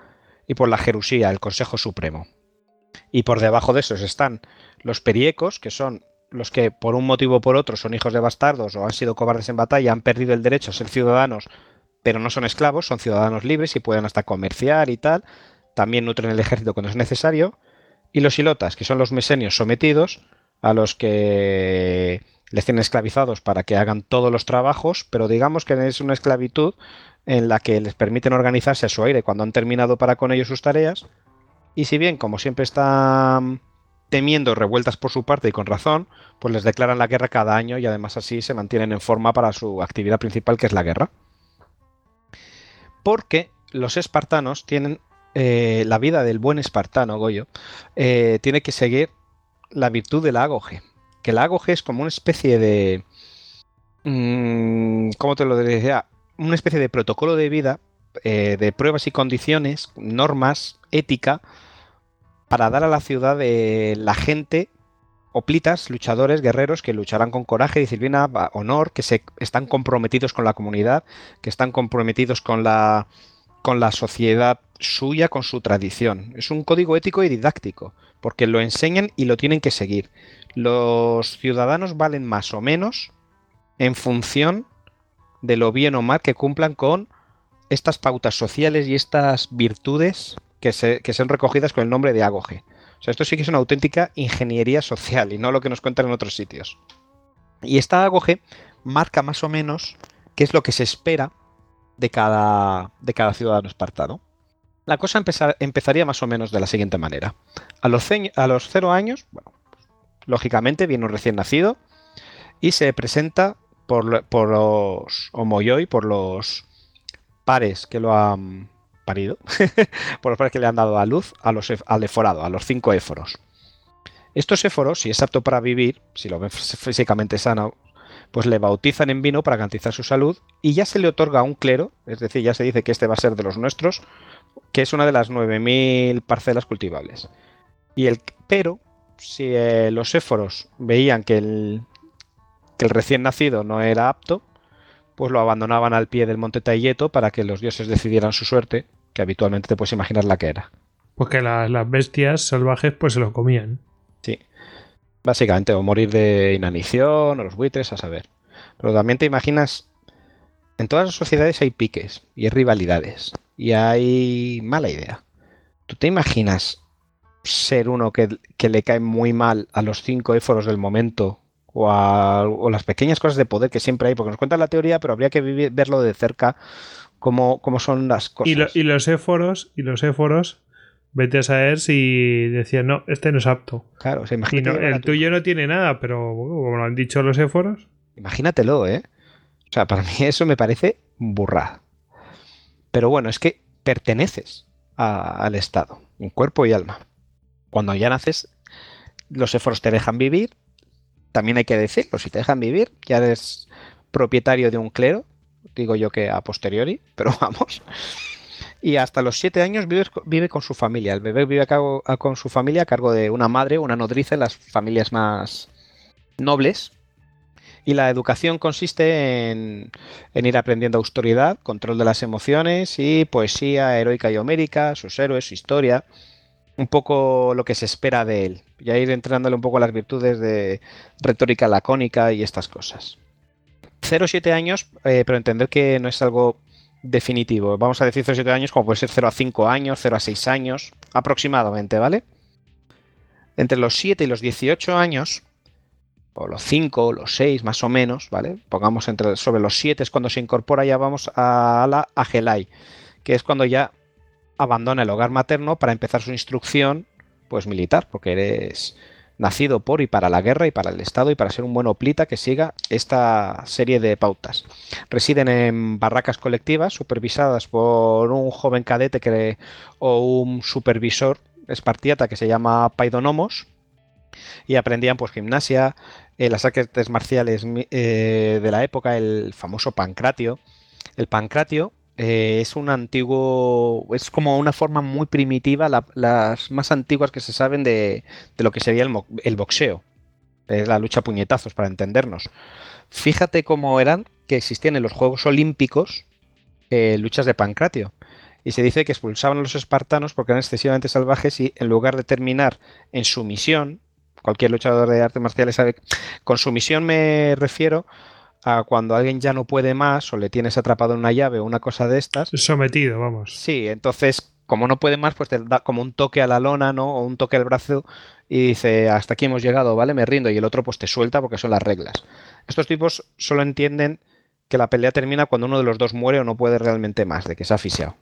y por la Jerusía, el Consejo Supremo. Y por debajo de esos están los periecos, que son los que por un motivo o por otro son hijos de bastardos o han sido cobardes en batalla, han perdido el derecho a ser ciudadanos, pero no son esclavos, son ciudadanos libres y pueden hasta comerciar y tal. También nutren el ejército cuando es necesario. Y los hilotas, que son los mesenios sometidos, a los que les tienen esclavizados para que hagan todos los trabajos, pero digamos que es una esclavitud en la que les permiten organizarse a su aire cuando han terminado para con ellos sus tareas. Y si bien, como siempre están temiendo revueltas por su parte y con razón, pues les declaran la guerra cada año y además así se mantienen en forma para su actividad principal que es la guerra. Porque los espartanos tienen eh, la vida del buen espartano, Goyo, eh, tiene que seguir la virtud del agoge. Que el agoge es como una especie de... mm, ¿Cómo te lo decía? Una especie de protocolo de vida, eh, de pruebas y condiciones, normas, ética, para dar a la ciudad de la gente hoplitas, luchadores, guerreros que lucharán con coraje, disciplina, honor, que se están comprometidos con la comunidad, que están comprometidos con la con la sociedad suya, con su tradición. Es un código ético y didáctico, porque lo enseñan y lo tienen que seguir. Los ciudadanos valen más o menos en función de lo bien o mal que cumplan con estas pautas sociales y estas virtudes que, se, que son recogidas con el nombre de agoge. O sea, esto sí que es una auténtica ingeniería social y no lo que nos cuentan en otros sitios. Y esta agoge marca más o menos qué es lo que se espera de cada, de cada ciudadano espartano. La cosa empezar- empezaría más o menos de la siguiente manera. A los, a los cero años, bueno, lógicamente viene un recién nacido y se presenta por, por los homoyoi, por los pares que lo han parido, por los pares que le han dado a luz a los, al eforado, a los cinco éforos. Estos éforos, si es apto para vivir, si lo ven fí- físicamente sano, pues le bautizan en vino para garantizar su salud y ya se le otorga un clero, es decir, ya se dice que este va a ser de los nuestros, que es una de las 9.000 parcelas cultivables. Y el, pero, si eh, los éforos veían que el, que el recién nacido no era apto, pues lo abandonaban al pie del monte Tayeto para que los dioses decidieran su suerte, que habitualmente te puedes imaginar la que era. Pues que la- las bestias salvajes pues se lo comían. Sí. Básicamente, o morir de inanición, o los buitres, a saber. Pero también te imaginas, en todas las sociedades hay piques y hay rivalidades y hay mala idea. ¿Tú te imaginas ser uno que, que le cae muy mal a los cinco éforos del momento o a o las pequeñas cosas de poder que siempre hay? Porque nos cuentan la teoría, pero habría que vivir- verlo de cerca cómo, cómo son las cosas. Y, lo- y los éforos, y los éforos, vete a saber si decían, no, este no es apto. Claro, o sea, imagínate no- el tu- tuyo no tiene nada, pero como lo han dicho los éforos, Imagínatelo, ¿eh? O sea, para mí eso me parece burrada. Pero bueno, es que perteneces a- al Estado, en cuerpo y alma. Cuando ya naces, los éforos te dejan vivir. También hay que decirlo, si te dejan vivir, ya eres propietario de un clero. Digo yo que a posteriori, pero vamos. Y hasta los siete años vives co- vive con su familia. El bebé vive a cargo- con su familia a cargo de una madre, una nodriza en las familias más nobles. Y la educación consiste en, en ir aprendiendo autoridad, control de las emociones y poesía heroica y homérica, sus héroes, su historia, un poco lo que se espera de él. Y ir entrenándole un poco las virtudes de retórica lacónica y estas cosas. 0-7 años, eh, pero entender que no es algo definitivo. Vamos a decir 0-7 años como puede ser 0 a 5 años, 0 a 6 años, aproximadamente, ¿vale? entre los 7 y los 18 años, o los 5 o los 6 más o menos, ¿vale? Pongamos entre, sobre los 7 es cuando se incorpora, ya vamos a la Agelai, que es cuando ya abandona el hogar materno para empezar su instrucción pues militar, porque eres nacido por y para la guerra y para el Estado y para ser un buen oplita que siga esta serie de pautas. Residen en barracas colectivas supervisadas por un joven cadete o un supervisor espartiata que se llama Paidonomos y aprendían pues gimnasia, eh, las artes marciales eh, de la época, el famoso pancratio. El pancratio eh, es un antiguo, es como una forma muy primitiva, las más antiguas que se saben de, lo que sería el, boxeo. Es la lucha a puñetazos, para entendernos. Fíjate cómo eran que existían en los Juegos Olímpicos eh, luchas de pancratio. Y se dice que expulsaban a los espartanos porque eran excesivamente salvajes y en lugar de terminar en sumisión, cualquier luchador de artes marciales sabe, con sumisión me refiero a cuando alguien ya no puede más o le tienes atrapado en una llave o una cosa de estas. Sometido, vamos. Sí, entonces, como no puede más, pues te da como un toque a la lona, ¿no? O un toque al brazo y dice, hasta aquí hemos llegado, ¿vale? Me rindo. Y el otro pues te suelta porque son las reglas. Estos tipos solo entienden que la pelea termina cuando uno de los dos muere o no puede realmente más, de que se ha asfixiado.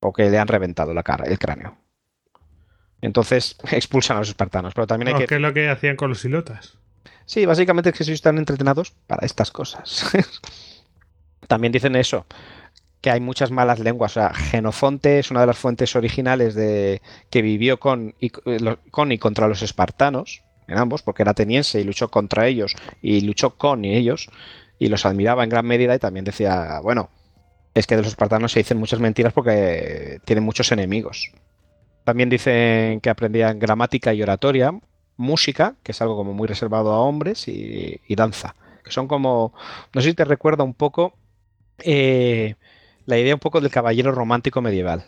O que le han reventado la cara, el cráneo. Entonces expulsan a los espartanos. Pero también hay que. ¿Qué es lo que hacían con los silotas? Sí, básicamente es que están entrenados para estas cosas. También dicen eso, que hay muchas malas lenguas. O sea, Genofonte es una de las fuentes originales de que vivió con y, con y contra los espartanos, en ambos, porque era ateniense y luchó contra ellos y luchó con ellos y los admiraba en gran medida y también decía, bueno, es que de los espartanos se dicen muchas mentiras porque tienen muchos enemigos. También dicen que aprendían gramática y oratoria, música, que es algo como muy reservado a hombres, y, danza, que son como, no sé si te recuerda un poco eh, la idea un poco del caballero romántico medieval.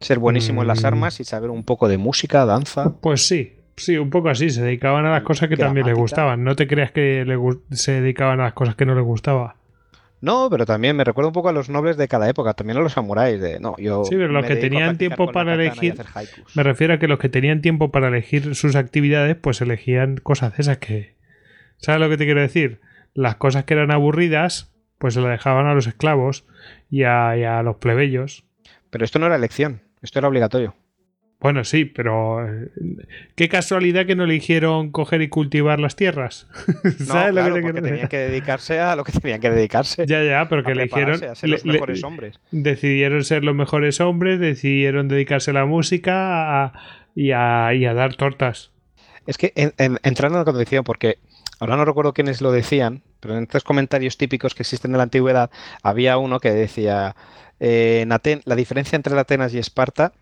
Ser buenísimo en las mm. armas y saber un poco de música, danza. Pues sí, sí, un poco así. Se dedicaban a las cosas que también les gustaban. No te creas que se dedicaban a las cosas que no les gustaba. No, pero también me recuerda un poco a los nobles de cada época, también a los samuráis. De, no, yo sí, pero los que tenían tiempo para elegir. Me refiero a que los que tenían tiempo para elegir sus actividades, pues elegían cosas de esas que. ¿Sabes lo que te quiero decir? Las cosas que eran aburridas, pues se las dejaban a los esclavos y a, y a los plebeyos. Pero esto no era elección, esto era obligatorio. Bueno, sí, pero eh, qué casualidad que no eligieron coger y cultivar las tierras. ¿Sabes lo que porque tenían que dedicarse a lo que tenían que dedicarse. Ya, ya, pero que eligieron a ser los mejores hombres. Decidieron ser los mejores hombres, decidieron dedicarse a la música y, a, dar tortas. Es que entrando en la condición, porque ahora no recuerdo quiénes lo decían, pero en estos comentarios típicos que existen en la antigüedad, había uno que decía eh, la diferencia entre Atenas y Esparta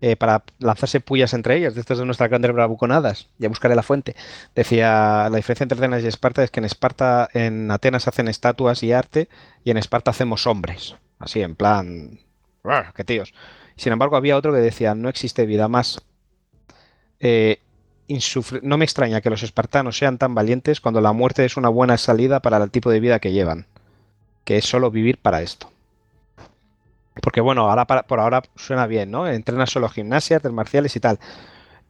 eh, para lanzarse pullas entre ellas, estas de nuestras grandes bravuconadas. Ya buscaré la fuente. Decía, la diferencia entre Atenas y Esparta es que en Esparta, en Atenas hacen estatuas y arte, y en Esparta hacemos hombres. Así, en plan... ¡Qué tíos! Sin embargo, había otro que decía, no existe vida más... Eh, no me extraña que los espartanos sean tan valientes cuando la muerte es una buena salida para el tipo de vida que llevan, que es solo vivir para esto. Porque bueno, ahora por ahora suena bien, ¿no? Entrenan solo gimnasia, artes marciales y tal.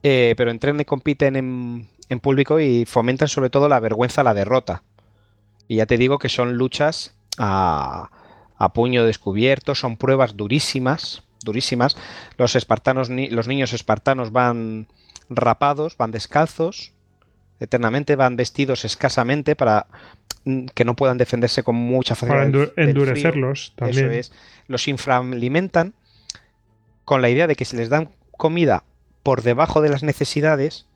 Eh, pero entrenan y compiten en, público y fomentan sobre todo la vergüenza, la derrota. Y ya te digo que son luchas a, puño descubierto, son pruebas durísimas, durísimas. Los espartanos, los niños espartanos van rapados, van descalzos, eternamente van vestidos escasamente para que no puedan defenderse con mucha facilidad. Para endurecerlos también. Eso es los infraalimentan con la idea de que si les dan comida por debajo de las necesidades,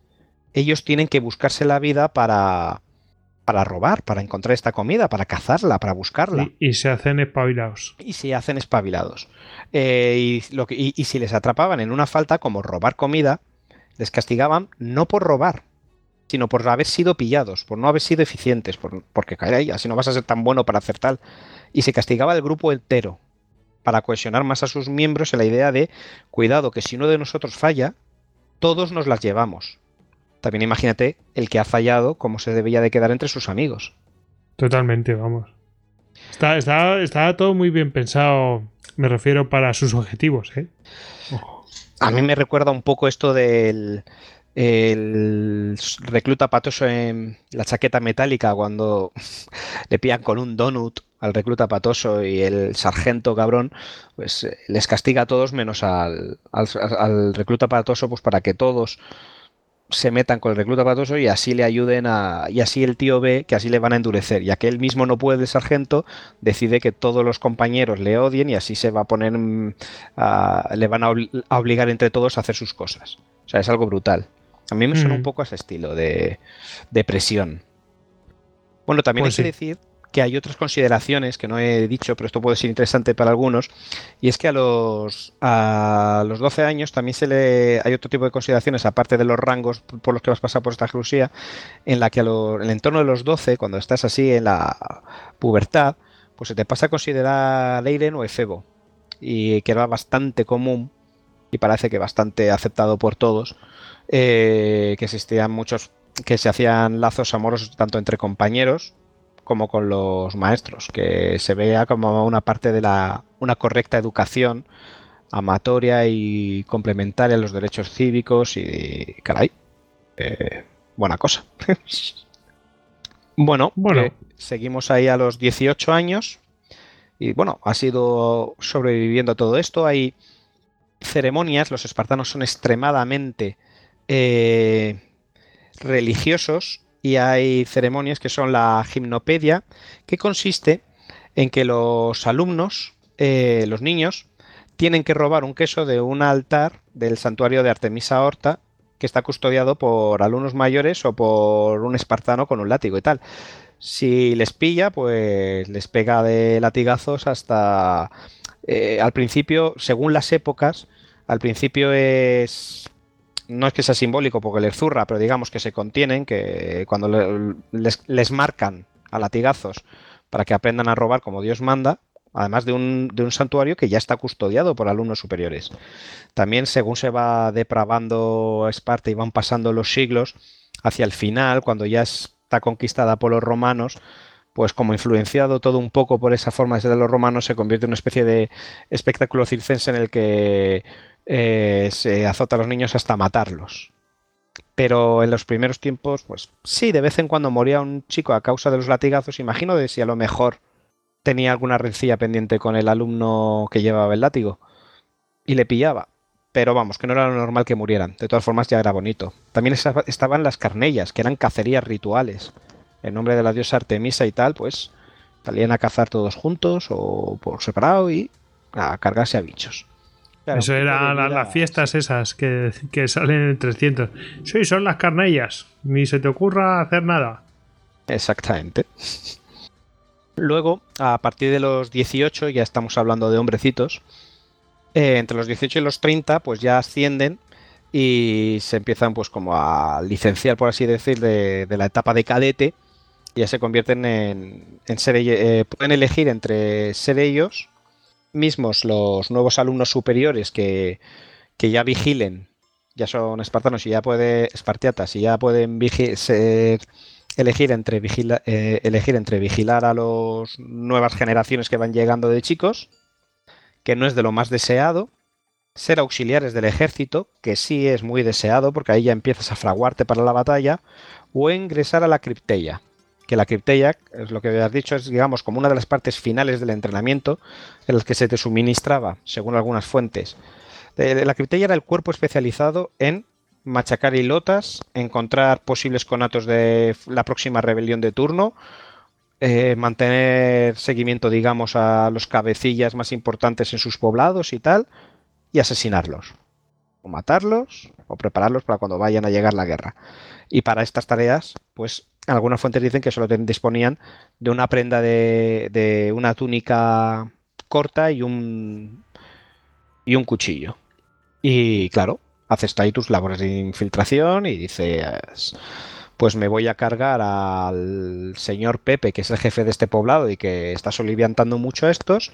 ellos tienen que buscarse la vida para, para robar, para encontrar esta comida, para cazarla, para buscarla. Y, se hacen espabilados. Y se hacen espabilados. Eh, y, lo que, y, si les atrapaban en una falta como robar comida, les castigaban no por robar, sino por haber sido pillados, por no haber sido eficientes, por, porque caer así no vas a ser tan bueno para hacer tal. Y se castigaba el grupo entero, para cohesionar más a sus miembros en la idea de, cuidado, que si uno de nosotros falla, todos nos las llevamos. También imagínate el que ha fallado, cómo se debía de quedar entre sus amigos. Totalmente, vamos. Está, está, todo muy bien pensado, me refiero para sus objetivos. ¿eh? A mí me recuerda un poco esto del, el recluta patoso en la chaqueta metálica cuando le pillan con un donut al recluta patoso y el sargento cabrón, pues eh, les castiga a todos menos al, al, recluta patoso, pues para que todos se metan con el recluta patoso y así le ayuden a. Y así el tío ve que así le van a endurecer. Ya que él mismo no puede, el sargento, decide que todos los compañeros le odien y así se va a poner. Mm, le van a, obligar entre todos a hacer sus cosas. O sea, es algo brutal. A mí me suena un mm. poco a ese estilo de, de presión. Bueno, también pues hay que decir que hay otras consideraciones que no he dicho, pero esto puede ser interesante para algunos, y es que a los, a los 12 años también se le hay otro tipo de consideraciones, aparte de los rangos por los que vas a pasar por esta grusía, en la que a en el entorno de los 12, cuando estás así en la pubertad, pues se te pasa a considerar Leiren o Efebo, y que era bastante común y parece que bastante aceptado por todos, eh, que existían muchos que se hacían lazos amorosos tanto entre compañeros como con los maestros, que se vea como una parte de la, una correcta educación amatoria y complementaria a los derechos cívicos y, caray, eh, buena cosa. bueno, bueno. Eh, seguimos ahí a los 18 años y bueno, ha sido sobreviviendo a todo esto. Hay ceremonias, los espartanos son extremadamente eh, religiosos y hay ceremonias que son la gimnopedia, que consiste en que los alumnos, eh, los niños, tienen que robar un queso de un altar del santuario de Artemisa Horta que está custodiado por alumnos mayores o por un espartano con un látigo y tal. Si les pilla, pues les pega de latigazos hasta... Eh, al principio, según las épocas, al principio es no es que sea simbólico porque les zurra, pero digamos que se contienen, que cuando les, marcan a latigazos para que aprendan a robar como Dios manda, además de un, de un, santuario que ya está custodiado por alumnos superiores. También según se va depravando Esparta y van pasando los siglos, hacia el final, cuando ya está conquistada por los romanos, pues como influenciado todo un poco por esa forma de ser de los romanos, se convierte en una especie de espectáculo circense en el que eh, se azota a los niños hasta matarlos. Pero en los primeros tiempos, pues sí, de vez en cuando moría un chico a causa de los latigazos. Imagino de si a lo mejor tenía alguna rencilla pendiente con el alumno que llevaba el látigo y le pillaba. Pero vamos, que no era lo normal que murieran. De todas formas, ya era bonito. También estaban las carnellas, que eran cacerías rituales. En nombre de la diosa Artemisa y tal, pues salían a cazar todos juntos o por separado y a cargarse a bichos. Eso era las fiestas esas que, salen en 300. Sí, son las carnellas. Ni se te ocurra hacer nada. Exactamente. Luego, a partir de los 18, ya estamos hablando de hombrecitos. Eh, entre los 18 y los 30, pues ya ascienden y se empiezan, pues, como a licenciar, por así decir, de, la etapa de cadete. Ya se convierten en, ser. Eh, pueden elegir entre ser ellos mismos los nuevos alumnos superiores que, ya vigilen, ya son espartanos y ya puede, espartiatas y ya pueden elegir entre, eh, elegir entre vigilar a las nuevas generaciones que van llegando de chicos, que no es de lo más deseado, ser auxiliares del ejército, que sí es muy deseado porque ahí ya empiezas a fraguarte para la batalla, o ingresar a la cripteia, que la Crypteia, es lo que has dicho, es digamos como una de las partes finales del entrenamiento en las que se te suministraba, según algunas fuentes. La Crypteia era el cuerpo especializado en machacar hilotas, encontrar posibles conatos de la próxima rebelión de turno, eh, mantener seguimiento, digamos, a los cabecillas más importantes en sus poblados y tal, y asesinarlos. O matarlos, o prepararlos para cuando vayan a llegar la guerra. Y para estas tareas, pues algunas fuentes dicen que solo disponían de una prenda de, una túnica corta y un, y un cuchillo. Y claro, haces ahí tus labores de infiltración y dices, pues me voy a cargar al señor Pepe, que es el jefe de este poblado y que está soliviantando mucho a estos,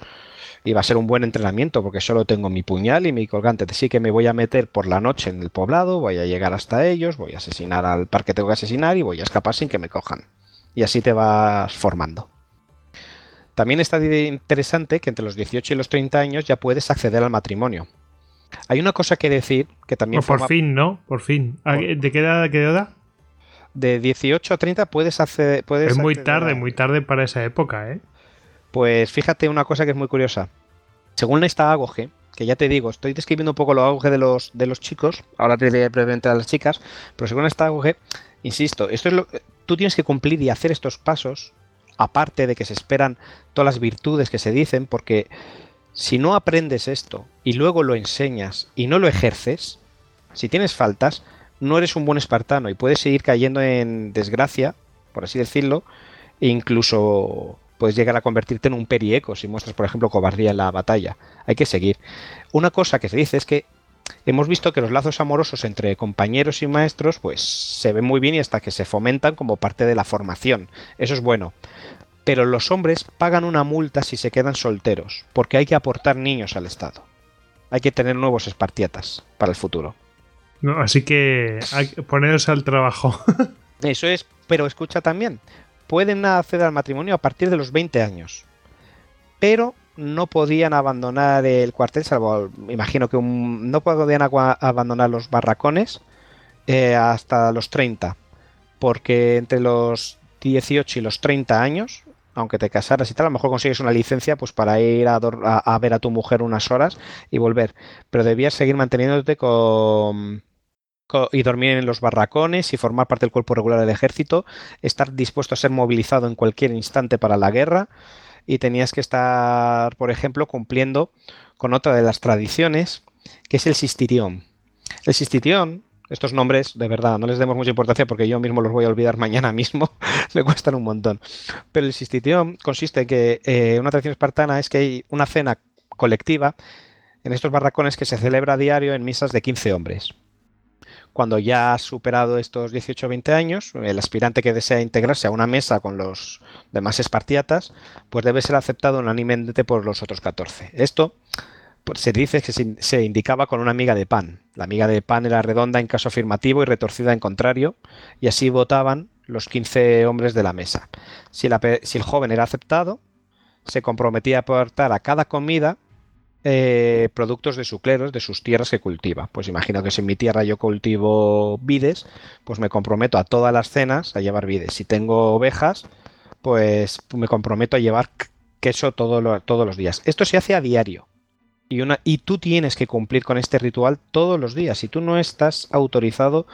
y va a ser un buen entrenamiento porque solo tengo mi puñal y mi colgante. Sí que me voy a meter por la noche en el poblado, voy a llegar hasta ellos, voy a asesinar al par que tengo que asesinar y voy a escapar sin que me cojan. Y así te vas formando. También está interesante que entre los 18 y los 30 años ya puedes acceder al matrimonio. Hay una cosa que decir que también... Pues por forma- fin, ¿no? Por fin. ¿A- Por- ¿De qué edad, qué edad? De 18 a 30 puedes hacer... Puedes Es muy acceder tarde, a- muy tarde para esa época, ¿eh? Pues fíjate una cosa que es muy curiosa. Según esta auge, que ya te digo, estoy describiendo un poco lo auge de los, de los chicos, ahora te diré brevemente a las chicas, pero según esta auge, insisto, esto es lo, tú tienes que cumplir y hacer estos pasos, aparte de que se esperan todas las virtudes que se dicen, porque si no aprendes esto y luego lo enseñas y no lo ejerces, si tienes faltas, no eres un buen espartano y puedes seguir cayendo en desgracia, por así decirlo, e incluso puedes llegar a convertirte en un perieco si muestras, por ejemplo, cobardía en la batalla. Hay que seguir. Una cosa que se dice es que hemos visto que los lazos amorosos entre compañeros y maestros pues se ven muy bien y hasta que se fomentan como parte de la formación. Eso es bueno. Pero los hombres pagan una multa si se quedan solteros, porque hay que aportar niños al Estado. Hay que tener nuevos espartiatas para el futuro. No, así que hay que poneros al trabajo. Eso es, pero escucha también, pueden acceder al matrimonio a partir de los 20 años, pero no podían abandonar el cuartel, salvo, imagino que un- no podían abandonar los barracones eh, hasta los 30, porque entre los 18 y los 30 años, aunque te casaras y tal, a lo mejor consigues una licencia pues para ir a, a- ver a tu mujer unas horas y volver, pero debías seguir manteniéndote con co- y dormir en los barracones y formar parte del cuerpo regular del ejército, estar dispuesto a ser movilizado en cualquier instante para la guerra y tenías que estar, por ejemplo, cumpliendo con otra de las tradiciones, que es el sistirión. El sistirión, estos nombres, de verdad, no les demos mucha importancia porque yo mismo los voy a olvidar mañana mismo, me cuestan un montón. Pero el sistirión consiste en que eh, una tradición espartana es que hay una cena colectiva en estos barracones que se celebra a diario en misas de 15 hombres cuando ya has superado estos 18 o 20 años, el aspirante que desea integrarse a una mesa con los demás espartiatas, pues debe ser aceptado unánimemente por los otros 14. Esto pues, se dice que se, indicaba con una miga de pan. La miga de pan era redonda en caso afirmativo y retorcida en contrario, y así votaban los 15 hombres de la mesa. Si, si el joven era aceptado, se comprometía a aportar a cada comida eh, productos de su clero, de sus tierras que cultiva. Pues imagino que si en mi tierra yo cultivo vides, pues me comprometo a todas las cenas a llevar vides. Si tengo ovejas, pues me comprometo a llevar queso todos los días. Esto se hace a diario. Y, una, y tú tienes que cumplir con este ritual todos los días. Si tú no estás autorizado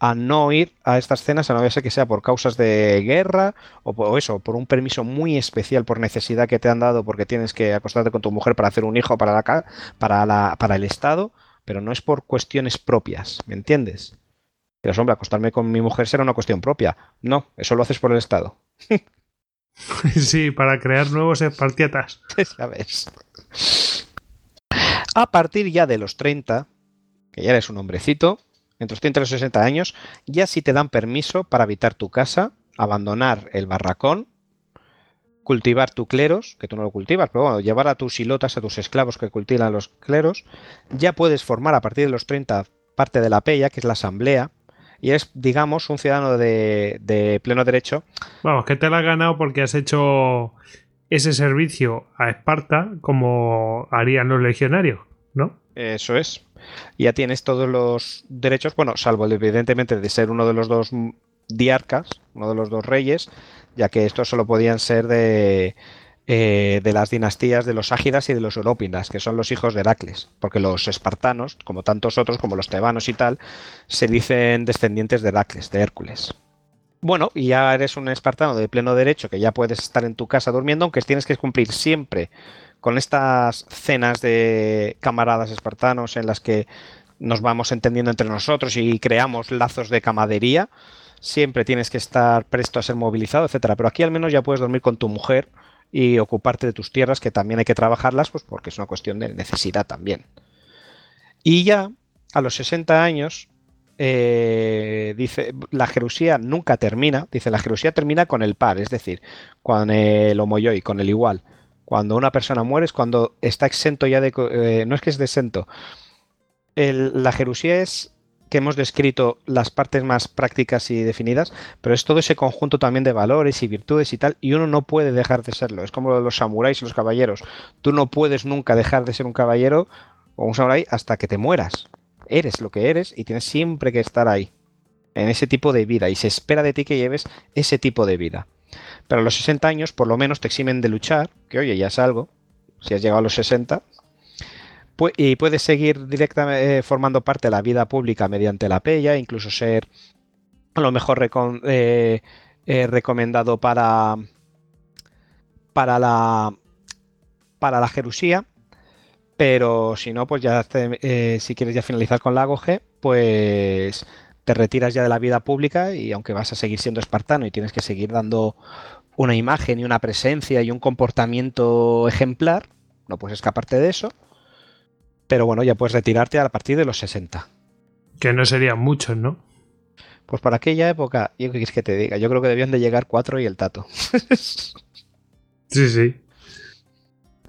a no ir a estas cenas, a no ser que sea por causas de guerra o por eso, por un permiso muy especial por necesidad que te han dado porque tienes que acostarte con tu mujer para hacer un hijo para la para la para el Estado, pero no es por cuestiones propias, ¿me entiendes? Pero hombre, acostarme con mi mujer será una cuestión propia. No, eso lo haces por el Estado. sí, para crear nuevos espartiatas. ¿Sabes? A partir ya de los 30, que ya eres un hombrecito, entre los 30 y los 60 años, ya sí te dan permiso para habitar tu casa, abandonar el barracón, cultivar tu cleros, que tú no lo cultivas, pero bueno, llevar a tus silotas, a tus esclavos que cultivan los cleros, ya puedes formar a partir de los 30 parte de la peya, que es la asamblea, y eres, digamos, un ciudadano de, de pleno derecho. Vamos, que te la has ganado porque has hecho ese servicio a Esparta como harían los legionarios, ¿no? Eso es. Ya tienes todos los derechos, bueno, salvo evidentemente de ser uno de los dos diarcas, uno de los dos reyes, ya que estos solo podían ser de, eh, de las dinastías de los ágidas y de los európidas, que son los hijos de Heracles, porque los espartanos, como tantos otros, como los tebanos y tal, se dicen descendientes de Heracles, de Hércules. Bueno, y ya eres un espartano de pleno derecho, que ya puedes estar en tu casa durmiendo, aunque tienes que cumplir siempre con estas cenas de camaradas espartanos en las que nos vamos entendiendo entre nosotros y creamos lazos de camadería, siempre tienes que estar presto a ser movilizado, etcétera. Pero aquí al menos ya puedes dormir con tu mujer y ocuparte de tus tierras, que también hay que trabajarlas, pues porque es una cuestión de necesidad también. Y ya a los 60 años, eh, dice, la jerusía nunca termina, dice, la jerusía termina con el par, es decir, con el homoyoi, con el igual. Cuando una persona muere es cuando está exento ya de... eh, no es que es exento. El- la jerusía es que hemos descrito las partes más prácticas y definidas, pero es todo ese conjunto también de valores y virtudes y tal, y uno no puede dejar de serlo. Es como los samuráis y los caballeros. Tú no puedes nunca dejar de ser un caballero o un samurái hasta que te mueras. Eres lo que eres y tienes siempre que estar ahí, en ese tipo de vida, y se espera de ti que lleves ese tipo de vida. Pero a los 60 años, por lo menos, te eximen de luchar, que oye, ya es algo, si has llegado a los 60, y puedes seguir directamente eh, formando parte de la vida pública mediante la pella, incluso ser a lo mejor eh, eh, recomendado para, para la para la Jerusía, pero si no, pues ya si quieres ya finalizar con la AGOG, pues te retiras ya de la vida pública y aunque vas a seguir siendo espartano y tienes que seguir dando una imagen y una presencia y un comportamiento ejemplar, no puedes escaparte de eso, pero bueno, ya puedes retirarte a partir de los 60. Que no serían muchos, ¿no? Pues para aquella época, yo qué que te diga, yo creo que debían de llegar cuatro y el tato. sí, sí.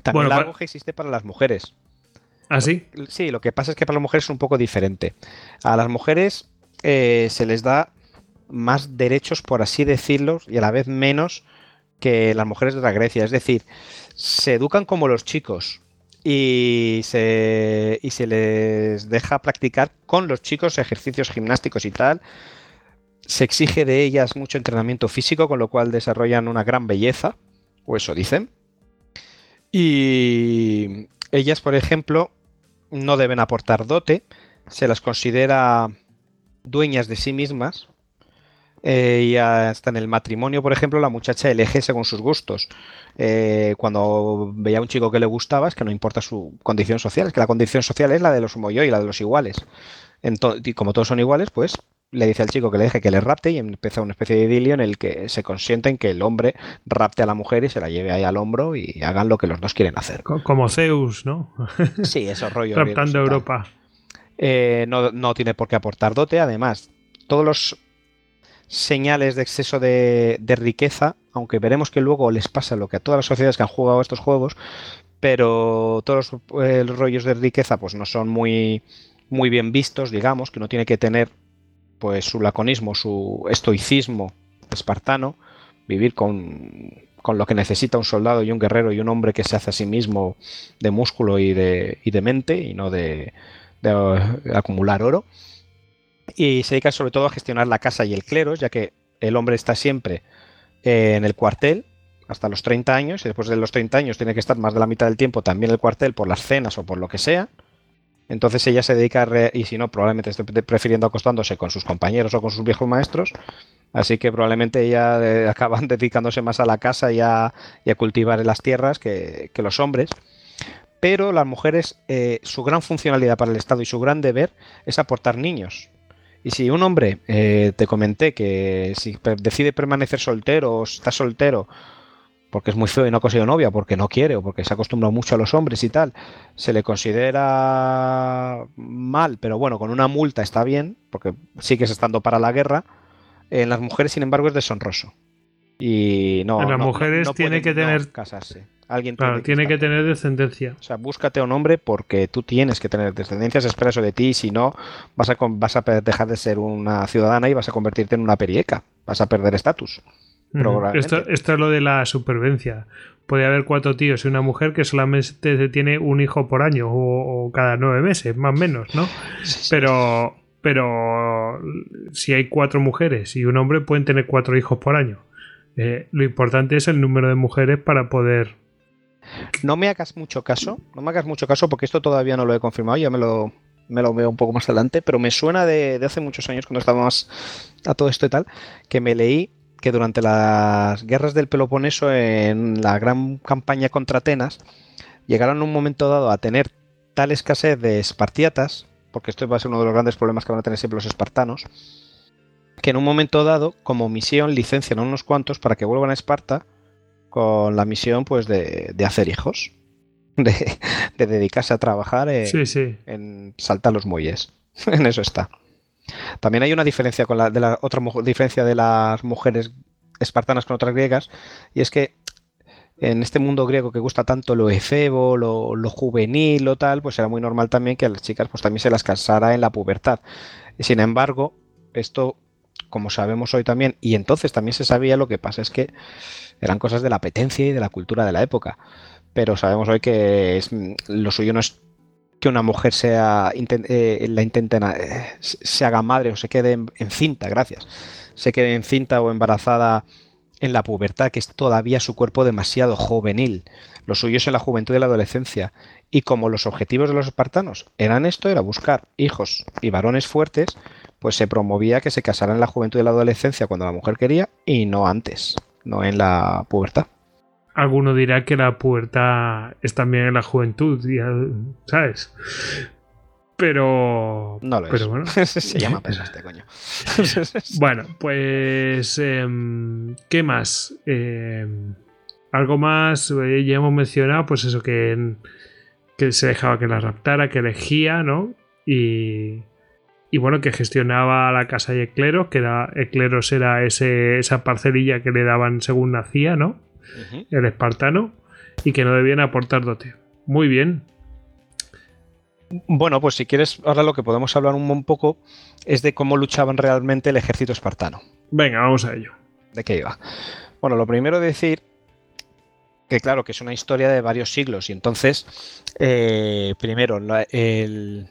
También bueno, la existe para las mujeres. ¿Ah, sí? Sí, lo que pasa es que para las mujeres es un poco diferente. A las mujeres eh, se les da más derechos, por así decirlo, y a la vez menos que las mujeres de la Grecia. Es decir, se educan como los chicos y se, y se les deja practicar con los chicos ejercicios gimnásticos y tal. Se exige de ellas mucho entrenamiento físico, con lo cual desarrollan una gran belleza, o eso dicen. Y ellas, por ejemplo, no deben aportar dote, se las considera dueñas de sí mismas, eh, y hasta en el matrimonio, por ejemplo, la muchacha elige según sus gustos. Eh, cuando veía a un chico que le gustaba, es que no importa su condición social, es que la condición social es la de los como yo y la de los iguales. y como todos son iguales, pues le dice al chico que le deje que le rapte y empieza una especie de idilio en el que se consienten que el hombre rapte a la mujer y se la lleve ahí al hombro y hagan lo que los dos quieren hacer. Como Zeus, ¿no? Sí, esos rollos. Raptando Europa. Eh, no, no tiene por qué aportar dote, además, todos los señales de exceso de, riqueza, aunque veremos que luego les pasa lo que a todas las sociedades que han jugado estos juegos, pero todos los eh, rollos de riqueza pues no son muy, muy bien vistos, digamos, que uno tiene que tener pues su laconismo, su estoicismo espartano, vivir con, con, lo que necesita un soldado y un guerrero y un hombre que se hace a sí mismo de músculo y de, y de mente y no de, de acumular oro y se dedica sobre todo a gestionar la casa y el clero, ya que el hombre está siempre eh, en el cuartel hasta los 30 años y después de los 30 años tiene que estar más de la mitad del tiempo también en el cuartel por las cenas o por lo que sea. Entonces ella se dedica, a y si no, probablemente esté prefiriendo acostándose con sus compañeros o con sus viejos maestros. Así que probablemente ella eh, acaban dedicándose más a la casa y a, cultivar las tierras que, los hombres. Pero las mujeres, eh, su gran funcionalidad para el Estado y su gran deber es aportar niños. Y si un hombre, eh, te comenté que si decide permanecer soltero o está soltero porque es muy feo y no ha conseguido novia, porque no quiere o porque se ha acostumbrado mucho a los hombres y tal, se le considera mal, pero bueno, con una multa está bien, porque sigues estando para la guerra. En las mujeres, sin embargo, es deshonroso. Y no. En las mujeres tiene que tener. casarse. Alguien tiene, que, tener descendencia. O sea, búscate un hombre porque tú tienes que tener descendencia, se espera eso de ti, si no, vas a, vas a dejar de ser una ciudadana y vas a convertirte en una perieca, vas a perder estatus. Esto, esto, es lo de la supervivencia. Puede haber cuatro tíos y una mujer que solamente tiene un hijo por año o, cada nueve meses, más o menos, ¿no? Pero, pero si hay cuatro mujeres y un hombre, pueden tener cuatro hijos por año. Eh, lo importante es el número de mujeres para poder no me hagas mucho caso, no me hagas mucho caso porque esto todavía no lo he confirmado, ya me lo, me lo veo un poco más adelante, pero me suena de, hace muchos años cuando estábamos a todo esto y tal, que me leí que durante las guerras del Peloponeso, en la gran campaña contra Atenas, llegaron en un momento dado a tener tal escasez de espartiatas, porque esto va a ser uno de los grandes problemas que van a tener siempre los espartanos, que en un momento dado, como misión, licencian a unos cuantos para que vuelvan a Esparta con la misión pues de, hacer hijos, de, dedicarse a trabajar en, saltar los muelles. en eso está. También hay una diferencia con la de la otra diferencia de las mujeres espartanas con otras griegas y es que en este mundo griego que gusta tanto lo efebo, lo, lo, juvenil o tal, pues era muy normal también que a las chicas pues también se las casara en la pubertad. Sin embargo, esto, como sabemos hoy también, y entonces también se sabía, lo que pasa es que eran cosas de la apetencia y de la cultura de la época. Pero sabemos hoy que es, lo suyo no es que una mujer sea eh, la intenten eh, se haga madre o se quede encinta, gracias, se quede encinta o embarazada en la pubertad, que es todavía su cuerpo demasiado juvenil. Lo suyo es en la juventud y la adolescencia. Y como los objetivos de los espartanos eran esto, era buscar hijos y varones fuertes, pues se promovía que se casaran en la juventud y la adolescencia cuando la mujer quería y no antes, no en la pubertad. Alguno dirá que la pubertad es también en la juventud, ¿sabes? Pero. No lo pero Bueno. Se llama este coño. bueno, pues. Em, ¿Qué más? Em, algo más. Eh, ya hemos mencionado, pues eso, que, que se dejaba que la raptara, que elegía, ¿no? Y. Y bueno, que gestionaba la casa de Ecleros, que era, Ecleros era ese, esa parcelilla que le daban según nacía, ¿no? El espartano. Y que no debían aportar dote. Muy bien. Bueno, pues si quieres, ahora lo que podemos hablar un poco es de cómo luchaban realmente el ejército espartano. Venga, vamos a ello. ¿De qué iba? Bueno, lo primero decir que claro, que es una historia de varios siglos y entonces, eh, primero, el,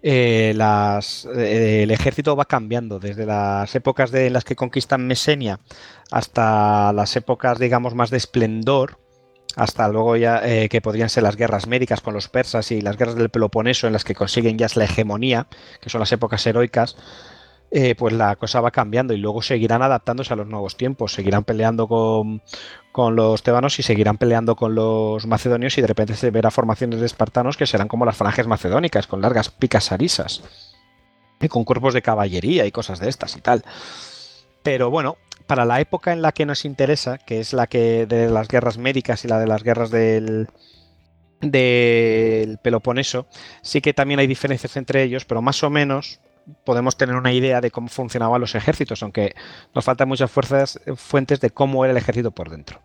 eh, eh, el ejército va cambiando desde las épocas de las que conquistan Mesenia hasta las épocas, digamos, más de esplendor hasta luego ya eh, que podrían ser las guerras médicas con los persas y las guerras del Peloponeso en las que consiguen ya la hegemonía, que son las épocas heroicas, eh, pues la cosa va cambiando y luego seguirán adaptándose a los nuevos tiempos, seguirán peleando con, los tebanos y seguirán peleando con los macedonios y de repente se verá formaciones de espartanos que serán como las falanges macedónicas, con largas picas arisas, y con cuerpos de caballería y cosas de estas y tal. Pero bueno, para la época en la que nos interesa, que es la que de las guerras médicas y la de las guerras del, del Peloponeso, sí que también hay diferencias entre ellos, pero más o menos podemos tener una idea de cómo funcionaban los ejércitos, aunque nos faltan muchas fuerzas, fuentes de cómo era el ejército por dentro.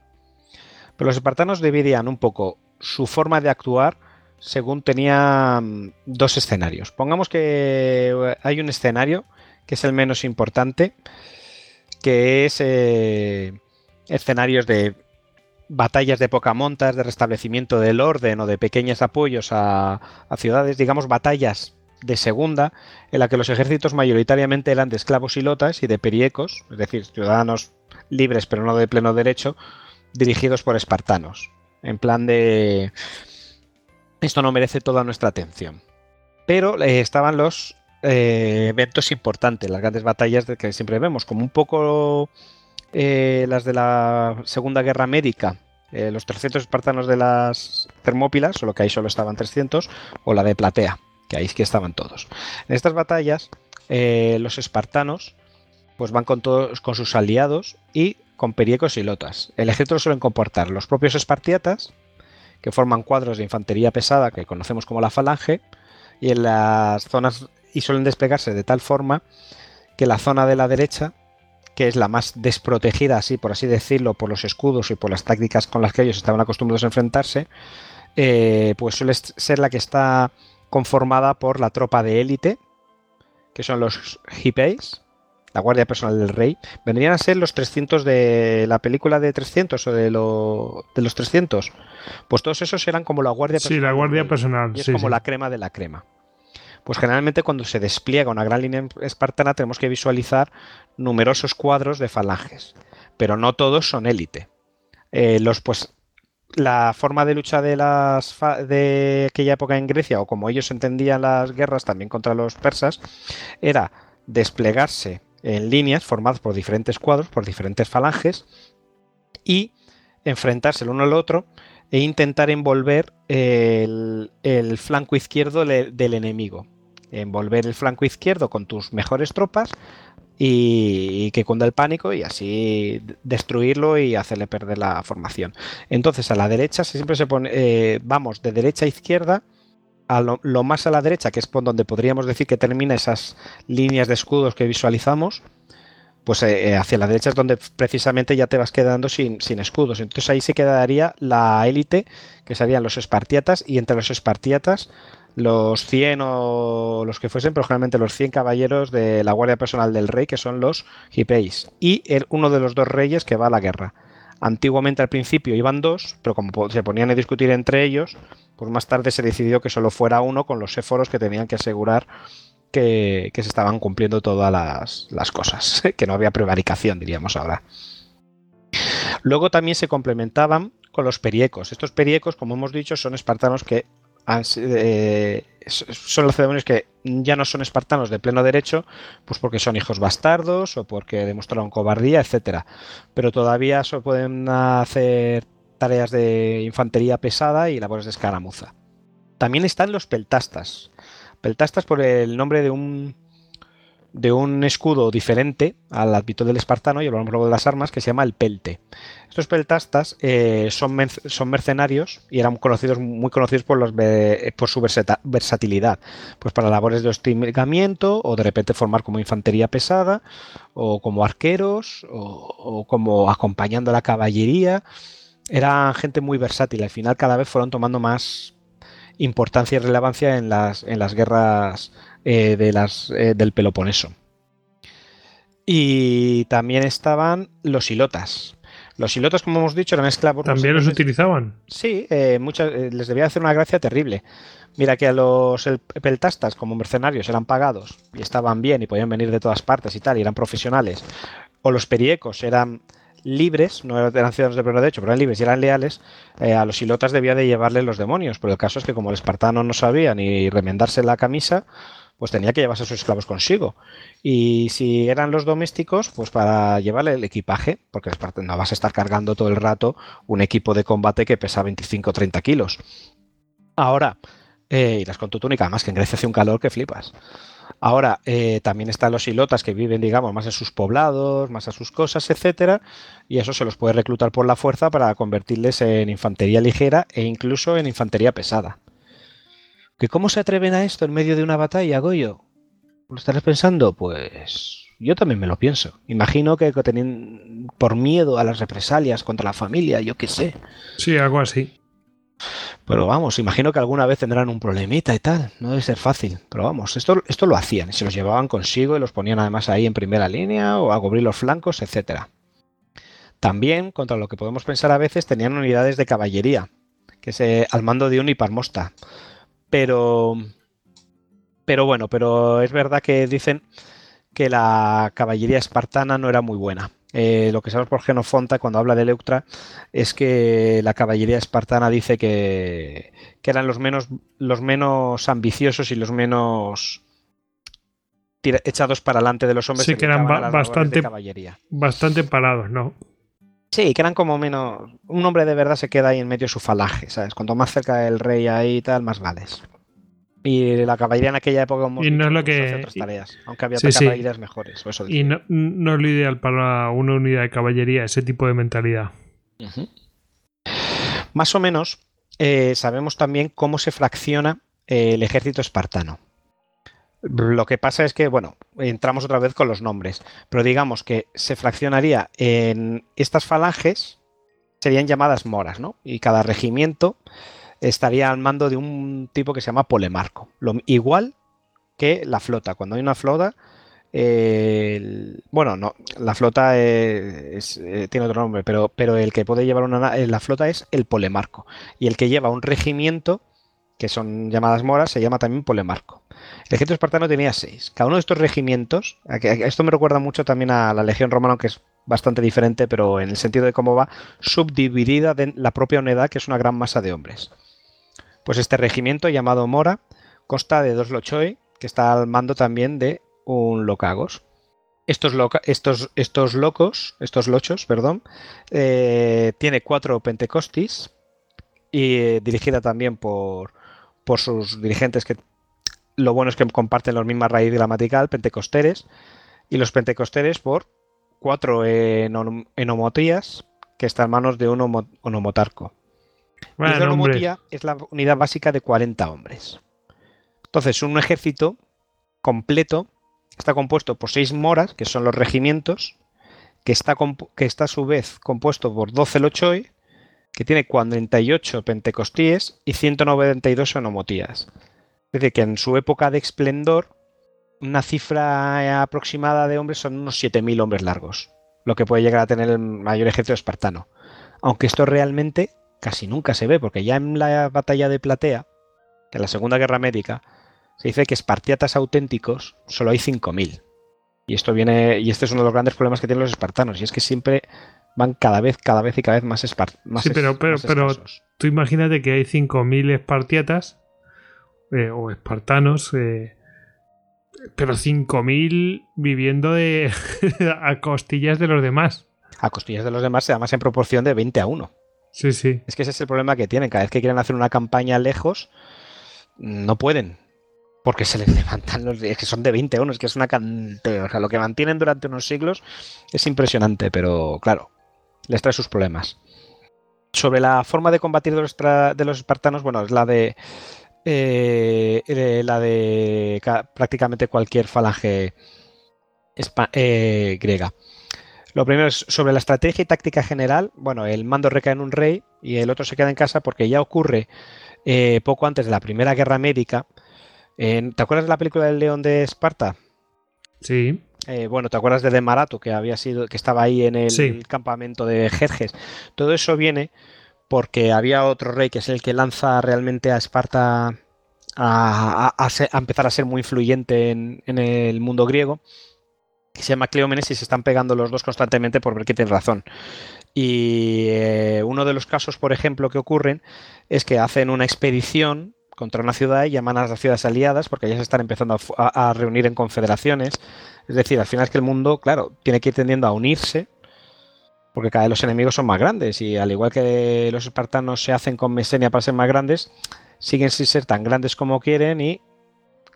Pero los espartanos dividían un poco su forma de actuar según tenían dos escenarios. Pongamos que hay un escenario que es el menos importante, que es eh, escenarios de batallas de poca montas, de restablecimiento del orden o de pequeños apoyos a, ciudades, digamos batallas de segunda, en la que los ejércitos mayoritariamente eran de esclavos y lotas y de periecos, es decir, ciudadanos libres pero no de pleno derecho, dirigidos por espartanos, en plan de esto no merece toda nuestra atención. Pero eh, estaban los eh, eventos importantes, las grandes batallas que siempre vemos, como un poco eh, las de la Segunda Guerra Médica, eh, los 300 espartanos de las Termópilas, solo que ahí solo estaban 300, o la de Platea, que ahí que estaban todos. En estas batallas, los espartanos pues van con todos con sus aliados y con periecos y lotas. El ejército lo suelen comportar los propios espartiatas, que forman cuadros de infantería pesada que conocemos como la falange, y en las zonas y suelen desplegarse de tal forma que la zona de la derecha, que es la más desprotegida, así por así decirlo, por los escudos y por las tácticas con las que ellos estaban acostumbrados a enfrentarse, eh, pues suele ser la que está conformada por la tropa de élite, que son los hippies, la Guardia Personal del Rey, vendrían a ser los 300 de la película de 300 o de, lo, de los 300. Pues todos esos eran como la Guardia Personal. Sí, la Guardia Personal. Y es como la crema de la crema pues generalmente cuando se despliega una gran línea espartana tenemos que visualizar numerosos cuadros de falanges, pero no todos son élite. Eh, los, pues, la forma de lucha de, aquella época en Grecia, o como ellos entendían las guerras también contra los persas, era desplegarse en líneas formadas por diferentes cuadros, por diferentes falanges, y enfrentarse el uno al otro e intentar envolver el, flanco izquierdo del enemigo envolver el flanco izquierdo con tus mejores tropas y, que cunda el pánico y así destruirlo y hacerle perder la formación. Entonces a la derecha siempre se pone, eh, vamos de derecha a izquierda, a lo, más a la derecha, que es por donde podríamos decir que termina esas líneas de escudos que visualizamos, pues eh, eh, hacia la derecha es donde precisamente ya te vas quedando sin, sin, escudos. Entonces ahí se quedaría la élite, que serían los espartiatas, y entre los espartiatas los 100 o los que fuesen, pero generalmente los 100 caballeros de la Guardia Personal del Rey, que son los Hipeis, y uno de los dos reyes que va a la guerra. Antiguamente al principio iban dos, pero como se ponían a discutir entre ellos, pues más tarde se decidió que solo fuera uno con los éforos que tenían que asegurar que, se estaban cumpliendo todas las, las cosas, que no había prevaricación, diríamos ahora. Luego también se complementaban con los periecos. Estos periecos, como hemos dicho, son espartanos que eh, son lacedemonios que ya no son espartanos de pleno derecho, pues porque son hijos bastardos o porque demostraron cobardía, etcétera. Pero todavía se pueden hacer tareas de infantería pesada y labores de escaramuza. También están los peltastas. Peltastas por el nombre de un de un escudo diferente al habitual del espartano, y hablamos luego de las armas, que se llama el pelte. Estos peltastas eh, son, son, mercenarios y eran conocidos, muy conocidos por, los, por su versatilidad, pues para labores de hostigamiento o de repente formar como infantería pesada o como arqueros o, como acompañando a la caballería. Eran gente muy versátil, al final cada vez fueron tomando más importancia y relevancia en las, en las guerras eh, de las, eh, del Peloponeso. Y también estaban los hilotas. Los hilotas, como hemos dicho, eran esclavos. ¿También los utilizaban? Sí, eh, muchas, les debía hacer una gracia terrible. Mira que a los peltastas, como mercenarios, eran pagados y estaban bien y podían venir de todas partes y tal, y eran profesionales. O los periecos eran libres, no eran ciudadanos de pleno derecho, pero eran libres y eran leales, a los hilotas debía de llevarle los demonios. Pero el caso es que como el espartano no sabía ni remendarse la camisa, pues tenía que llevarse a sus esclavos consigo. Y si eran los domésticos, pues para llevarle el equipaje, porque no vas a estar cargando todo el rato un equipo de combate que pesa 25 o 30 kilos. Ahora, eh, las con tu túnica, además que en Grecia hace un calor que flipas. Ahora, eh, también están los hilotas que viven, digamos, más en sus poblados, más a sus cosas, etcétera, y eso se los puede reclutar por la fuerza para convertirles en infantería ligera e incluso en infantería pesada. ¿Que cómo se atreven a esto en medio de una batalla, Goyo? ¿Lo estarás pensando? Pues yo también me lo pienso. Imagino que tienen por miedo a las represalias contra la familia, yo qué sé. Sí, algo así. Pero vamos, imagino que alguna vez tendrán un problemita y tal. No debe ser fácil. Pero vamos, esto, esto lo hacían. Se los llevaban consigo y los ponían además ahí en primera línea o a cubrir los flancos, etc. También, contra lo que podemos pensar a veces, tenían unidades de caballería, que se al mando de un hiparmosta pero, pero bueno, pero es verdad que dicen que la caballería espartana no era muy buena. Eh, lo que sabemos por Genofonta cuando habla de Leuctra es que la caballería espartana dice que, eran los menos, los menos ambiciosos y los menos echados para adelante de los hombres. Sí, que eran bastante, bastante parados, ¿no? Sí, que eran como menos. Un hombre de verdad se queda ahí en medio de su falaje, ¿sabes? Cuanto más cerca del rey ahí y tal, más vales. Y la caballería en aquella época y no es lo que otras tareas, aunque había caballerías mejores. y no, es lo ideal para una unidad de caballería, ese tipo de mentalidad. Más o menos eh, sabemos también cómo se fracciona eh, el ejército espartano. Lo que pasa es que, bueno, entramos otra vez con los nombres, pero digamos que se fraccionaría en estas falanges, serían llamadas moras, ¿no? Y cada regimiento estaría al mando de un tipo que se llama polemarco. Lo, igual que la flota. Cuando hay una flota, bueno, no, la flota eh, tiene otro nombre, pero, pero el que puede llevar una, la flota es el polemarco. Y el que lleva un regimiento que son llamadas moras, se llama también polemarco. El ejército espartano tenía seis. Cada uno de estos regimientos, esto me recuerda mucho también a la legión romana, aunque es bastante diferente, pero en el sentido de cómo va subdividida de la propia unidad, que es una gran masa de hombres. Pues este regimiento llamado Mora consta de dos lochoi, que está al mando también de un locagos. Estos, estos, estos locos, estos lochos, perdón, eh, tiene cuatro pentecostis y eh, dirigida también por por sus dirigentes que lo bueno es que comparten la misma raíz gramatical, pentecosteres, y los pentecosteres por cuatro enomotías que están en manos de un onomotarco. la onomotía es la unidad básica de 40 hombres. Entonces, un ejército completo está compuesto por seis moras, que son los regimientos, que está, que está a su vez compuesto por 12 lochoi, que tiene 48 pentecostíes y 192 onomotías. Es decir, que en su época de esplendor, una cifra aproximada de hombres son unos 7.000 hombres largos, lo que puede llegar a tener el mayor ejército espartano. Aunque esto realmente casi nunca se ve, porque ya en la batalla de Platea, en la Segunda Guerra Médica, se dice que espartiatas auténticos solo hay 5.000. Y esto viene, y este es uno de los grandes problemas que tienen los espartanos, y es que siempre van cada vez, cada vez y cada vez más, espar más Sí, pero, pero, pero tú imagínate que hay 5.000 espartiatas eh, o espartanos, eh, pero 5.000 viviendo de, a costillas de los demás. A costillas de los demás se da más en proporción de 20 a 1. Sí, sí. Es que ese es el problema que tienen. Cada vez que quieren hacer una campaña lejos, no pueden. Porque se les levantan los. Es que son de 20 a 1, es que es una cantidad. O sea, lo que mantienen durante unos siglos es impresionante, pero claro, les trae sus problemas. Sobre la forma de combatir de los, espartanos, bueno, es la de. eh, eh, la de ca- prácticamente cualquier falange eh, griega. Lo primero es sobre la estrategia y táctica general. Bueno, el mando recae en un rey y el otro se queda en casa porque ya ocurre eh, poco antes de la Primera Guerra Médica. ¿Te acuerdas de la película del León de Esparta? Sí. Eh, bueno, ¿te acuerdas de Demarato que había sido, que estaba ahí en el Sí. campamento de Jerjes? Todo eso viene porque había otro rey que es el que lanza realmente a Esparta a, a- a ser- a empezar a ser muy influyente en, en el mundo griego, que se llama Cleómenes y se están pegando los dos constantemente por ver quién tiene razón. Y eh, uno de los casos, por ejemplo, que ocurren es que hacen una expedición contra una ciudad y llaman a las ciudades aliadas porque ya se están empezando a a reunir en confederaciones. Es decir, al final es que el mundo, claro, tiene que ir tendiendo a unirse porque cada vez los enemigos son más grandes y al igual que los espartanos se hacen con Mesenia para ser más grandes, siguen sin ser tan grandes como quieren y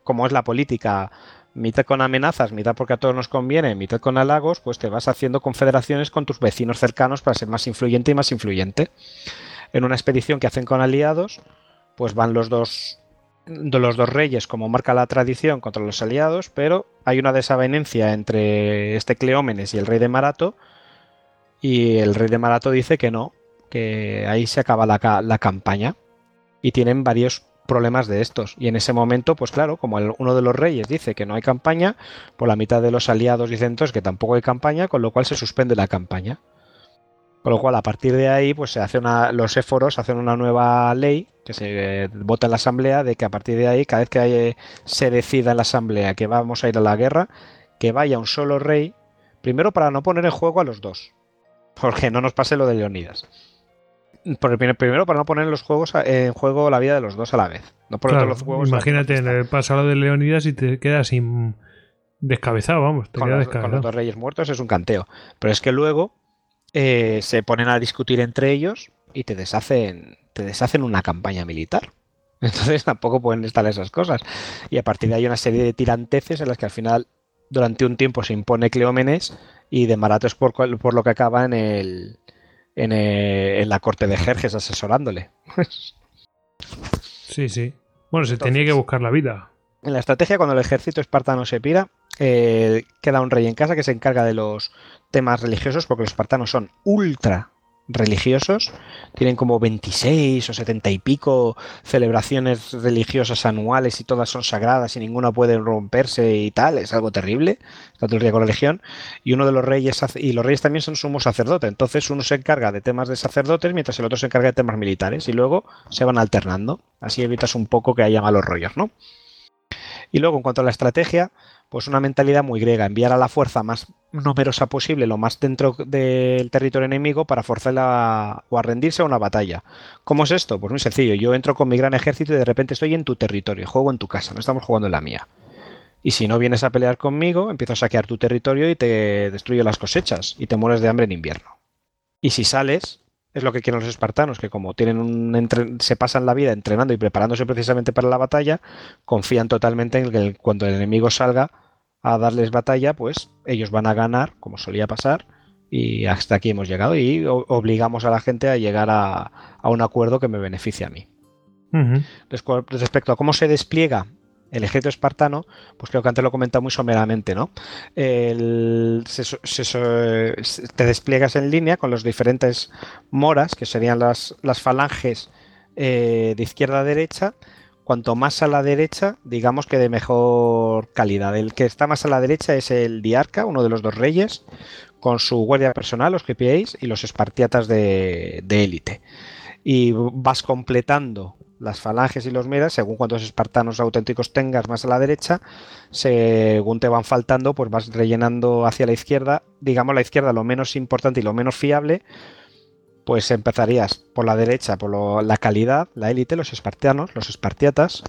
como es la política, mitad con amenazas, mitad porque a todos nos conviene, mitad con halagos, pues te vas haciendo confederaciones con tus vecinos cercanos para ser más influyente y más influyente. En una expedición que hacen con aliados, pues van los dos los dos reyes, como marca la tradición, contra los aliados, pero hay una desavenencia entre este Cleómenes y el rey de Marato, y el rey de Marato dice que no, que ahí se acaba la, la campaña, y tienen varios problemas de estos. Y en ese momento, pues claro, como uno de los reyes dice que no hay campaña, por la mitad de los aliados dicen entonces que tampoco hay campaña, con lo cual se suspende la campaña. Con lo cual, a partir de ahí, pues se hace una, los éforos hacen una nueva ley que se eh, vota en la asamblea de que a partir de ahí, cada vez que hay- se decida en la asamblea que vamos a ir a la guerra, que vaya un solo rey, primero para no poner en juego a los dos, porque no nos pase lo de Leonidas. Por el primer- primero para no poner en los juegos a- en juego la vida de los dos a la vez. No poner Claro, todos los juegos a la imagínate, fiesta. el pasado de Leonidas y te quedas sin descabezado, vamos, te con quedas los, con los descabezado. dos reyes muertos es un canteo. Pero es que luego eh, se ponen a discutir entre ellos y te deshacen, te deshacen una campaña militar. Entonces tampoco pueden estar esas cosas. Y a partir de ahí hay una serie de tiranteces en las que al final durante un tiempo se impone Cleómenes y de Marato es por, lo que acaba en el, en, el- en la corte de Jerjes asesorándole. Sí, sí. Bueno, se Entonces- tenía que buscar la vida. En la estrategia, cuando el ejército espartano se pira, eh, queda un rey en casa que se encarga de los temas religiosos, porque los espartanos son ultra religiosos, tienen como 26 o 70 y pico celebraciones religiosas anuales y todas son sagradas y ninguna puede romperse y tal, es algo terrible, está todo el día con religión, y uno de los reyes, y los reyes también son sumo sacerdote, entonces uno se encarga de temas de sacerdotes mientras el otro se encarga de temas militares, y luego se van alternando, así evitas un poco que haya malos rollos, ¿no? Y luego, en cuanto a la estrategia, pues una mentalidad muy griega, enviar a la fuerza más numerosa posible, lo más dentro del territorio enemigo, para forzarla o a rendirse a una batalla. ¿Cómo es esto? Pues muy sencillo, yo entro con mi gran ejército y de repente estoy en tu territorio, juego en tu casa, no estamos jugando en la mía. Y si no vienes a pelear conmigo, empiezo a saquear tu territorio y te destruyo las cosechas y te mueres de hambre en invierno. Y si sales, es lo que quieren los espartanos, que como tienen un entre- se pasan la vida entrenando y preparándose precisamente para la batalla, confían totalmente en que cuando el enemigo salga a darles batalla, pues ellos van a ganar, como solía pasar, y hasta aquí hemos llegado y obligamos a la gente a llegar a, a un acuerdo que me beneficie a mí. Respecto a cómo se despliega el ejército espartano, pues creo que antes lo he comentado muy someramente, ¿no? Te despliegas en línea con los diferentes moras, que serían las, las falanges eh, de izquierda a derecha, cuanto más a la derecha, digamos que de mejor calidad. El que está más a la derecha es el Diarca, uno de los dos reyes, con su guardia personal, los GPAs, y los espartiatas de élite. y vas completando las falanges y los meras, según cuántos espartanos auténticos tengas más a la derecha, según te van faltando, pues vas rellenando hacia la izquierda, digamos la izquierda lo menos importante y lo menos fiable, pues empezarías por la derecha, por la calidad, la élite, los espartanos, los espartiatas,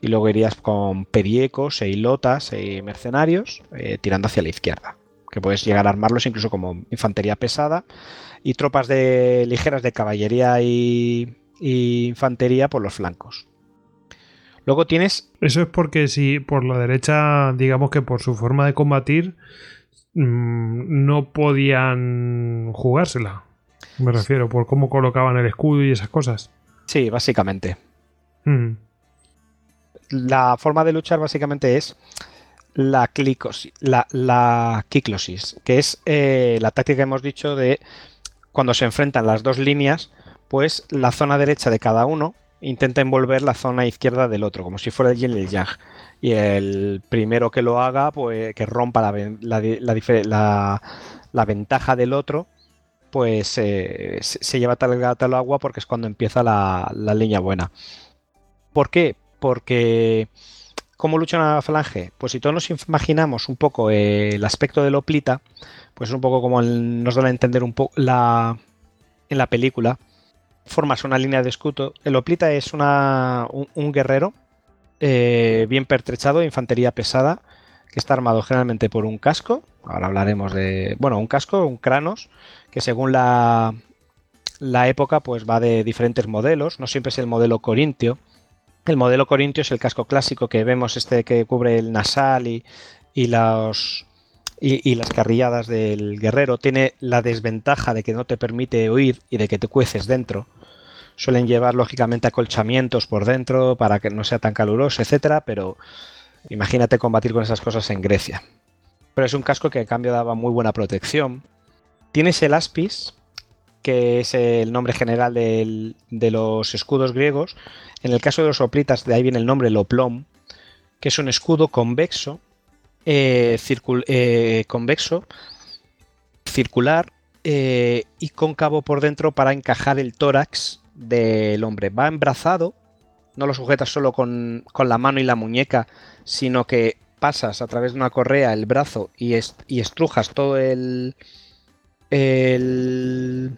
y luego irías con periecos, eilotas y mercenarios, eh, tirando hacia la izquierda, que puedes llegar a armarlos incluso como infantería pesada, y tropas de ligeras de caballería y, y infantería por los flancos. Luego tienes... Eso es porque si por la derecha, digamos que por su forma de combatir, mm, no podían jugársela. Me refiero, por cómo colocaban el escudo y esas cosas. Sí, básicamente. Mm. La forma de luchar básicamente es la, clicosis, la, la kiklosis, que es eh, la táctica que hemos dicho de cuando se enfrentan las dos líneas, pues la zona derecha de cada uno intenta envolver la zona izquierda del otro, como si fuera el yin y el yang. Y el primero que lo haga, pues que rompa la, ventaja del otro, pues eh, se lleva tal agua porque es cuando empieza la, línea buena. ¿Por qué? Porque ¿Cómo lucha una falange? Pues si todos nos imaginamos un poco el aspecto del Oplita, pues es un poco como nos dan a entender un poco en la película, formas una línea de escudo. El Oplita es una, un, guerrero eh, bien pertrechado, infantería pesada, que está armado generalmente por un casco. Ahora hablaremos de. Bueno, un casco, un Kranos, que según la, la época, pues va de diferentes modelos. No siempre es el modelo corintio. El modelo corintio es el casco clásico que vemos, este que cubre el nasal y, y los, y, las carrilladas del guerrero. Tiene la desventaja de que no te permite oír y de que te cueces dentro. Suelen llevar lógicamente acolchamientos por dentro para que no sea tan caluroso, etcétera, pero imagínate combatir con esas cosas en Grecia. Pero es un casco que en cambio daba muy buena protección. Tienes el aspis, que es el nombre general de los escudos griegos. En el caso de los soplitas, de ahí viene el nombre loplom, que es un escudo convexo eh, eh, convexo, circular eh, y cóncavo por dentro para encajar el tórax del hombre. Va embrazado, no lo sujetas solo con, la mano y la muñeca, sino que pasas a través de una correa el brazo y, y estrujas todo el, el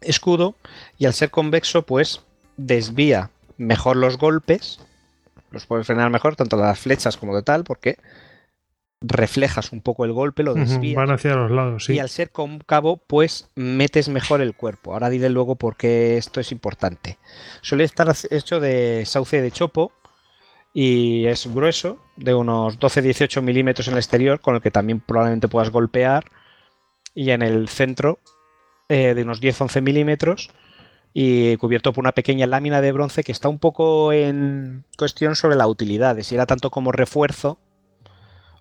escudo y al ser convexo pues desvía mejor los golpes, los puedes frenar mejor, tanto las flechas como de tal, porque reflejas un poco el golpe, lo desvías. Van hacia los lados, sí. Y al ser cóncavo, pues metes mejor el cuerpo. Ahora diré luego por qué esto es importante. Suele estar hecho de sauce de chopo y es grueso, de unos 12-18 milímetros en el exterior, con el que también probablemente puedas golpear. Y en el centro, eh, de unos 10-11 milímetros y cubierto por una pequeña lámina de bronce que está un poco en cuestión sobre la utilidad, de si era tanto como refuerzo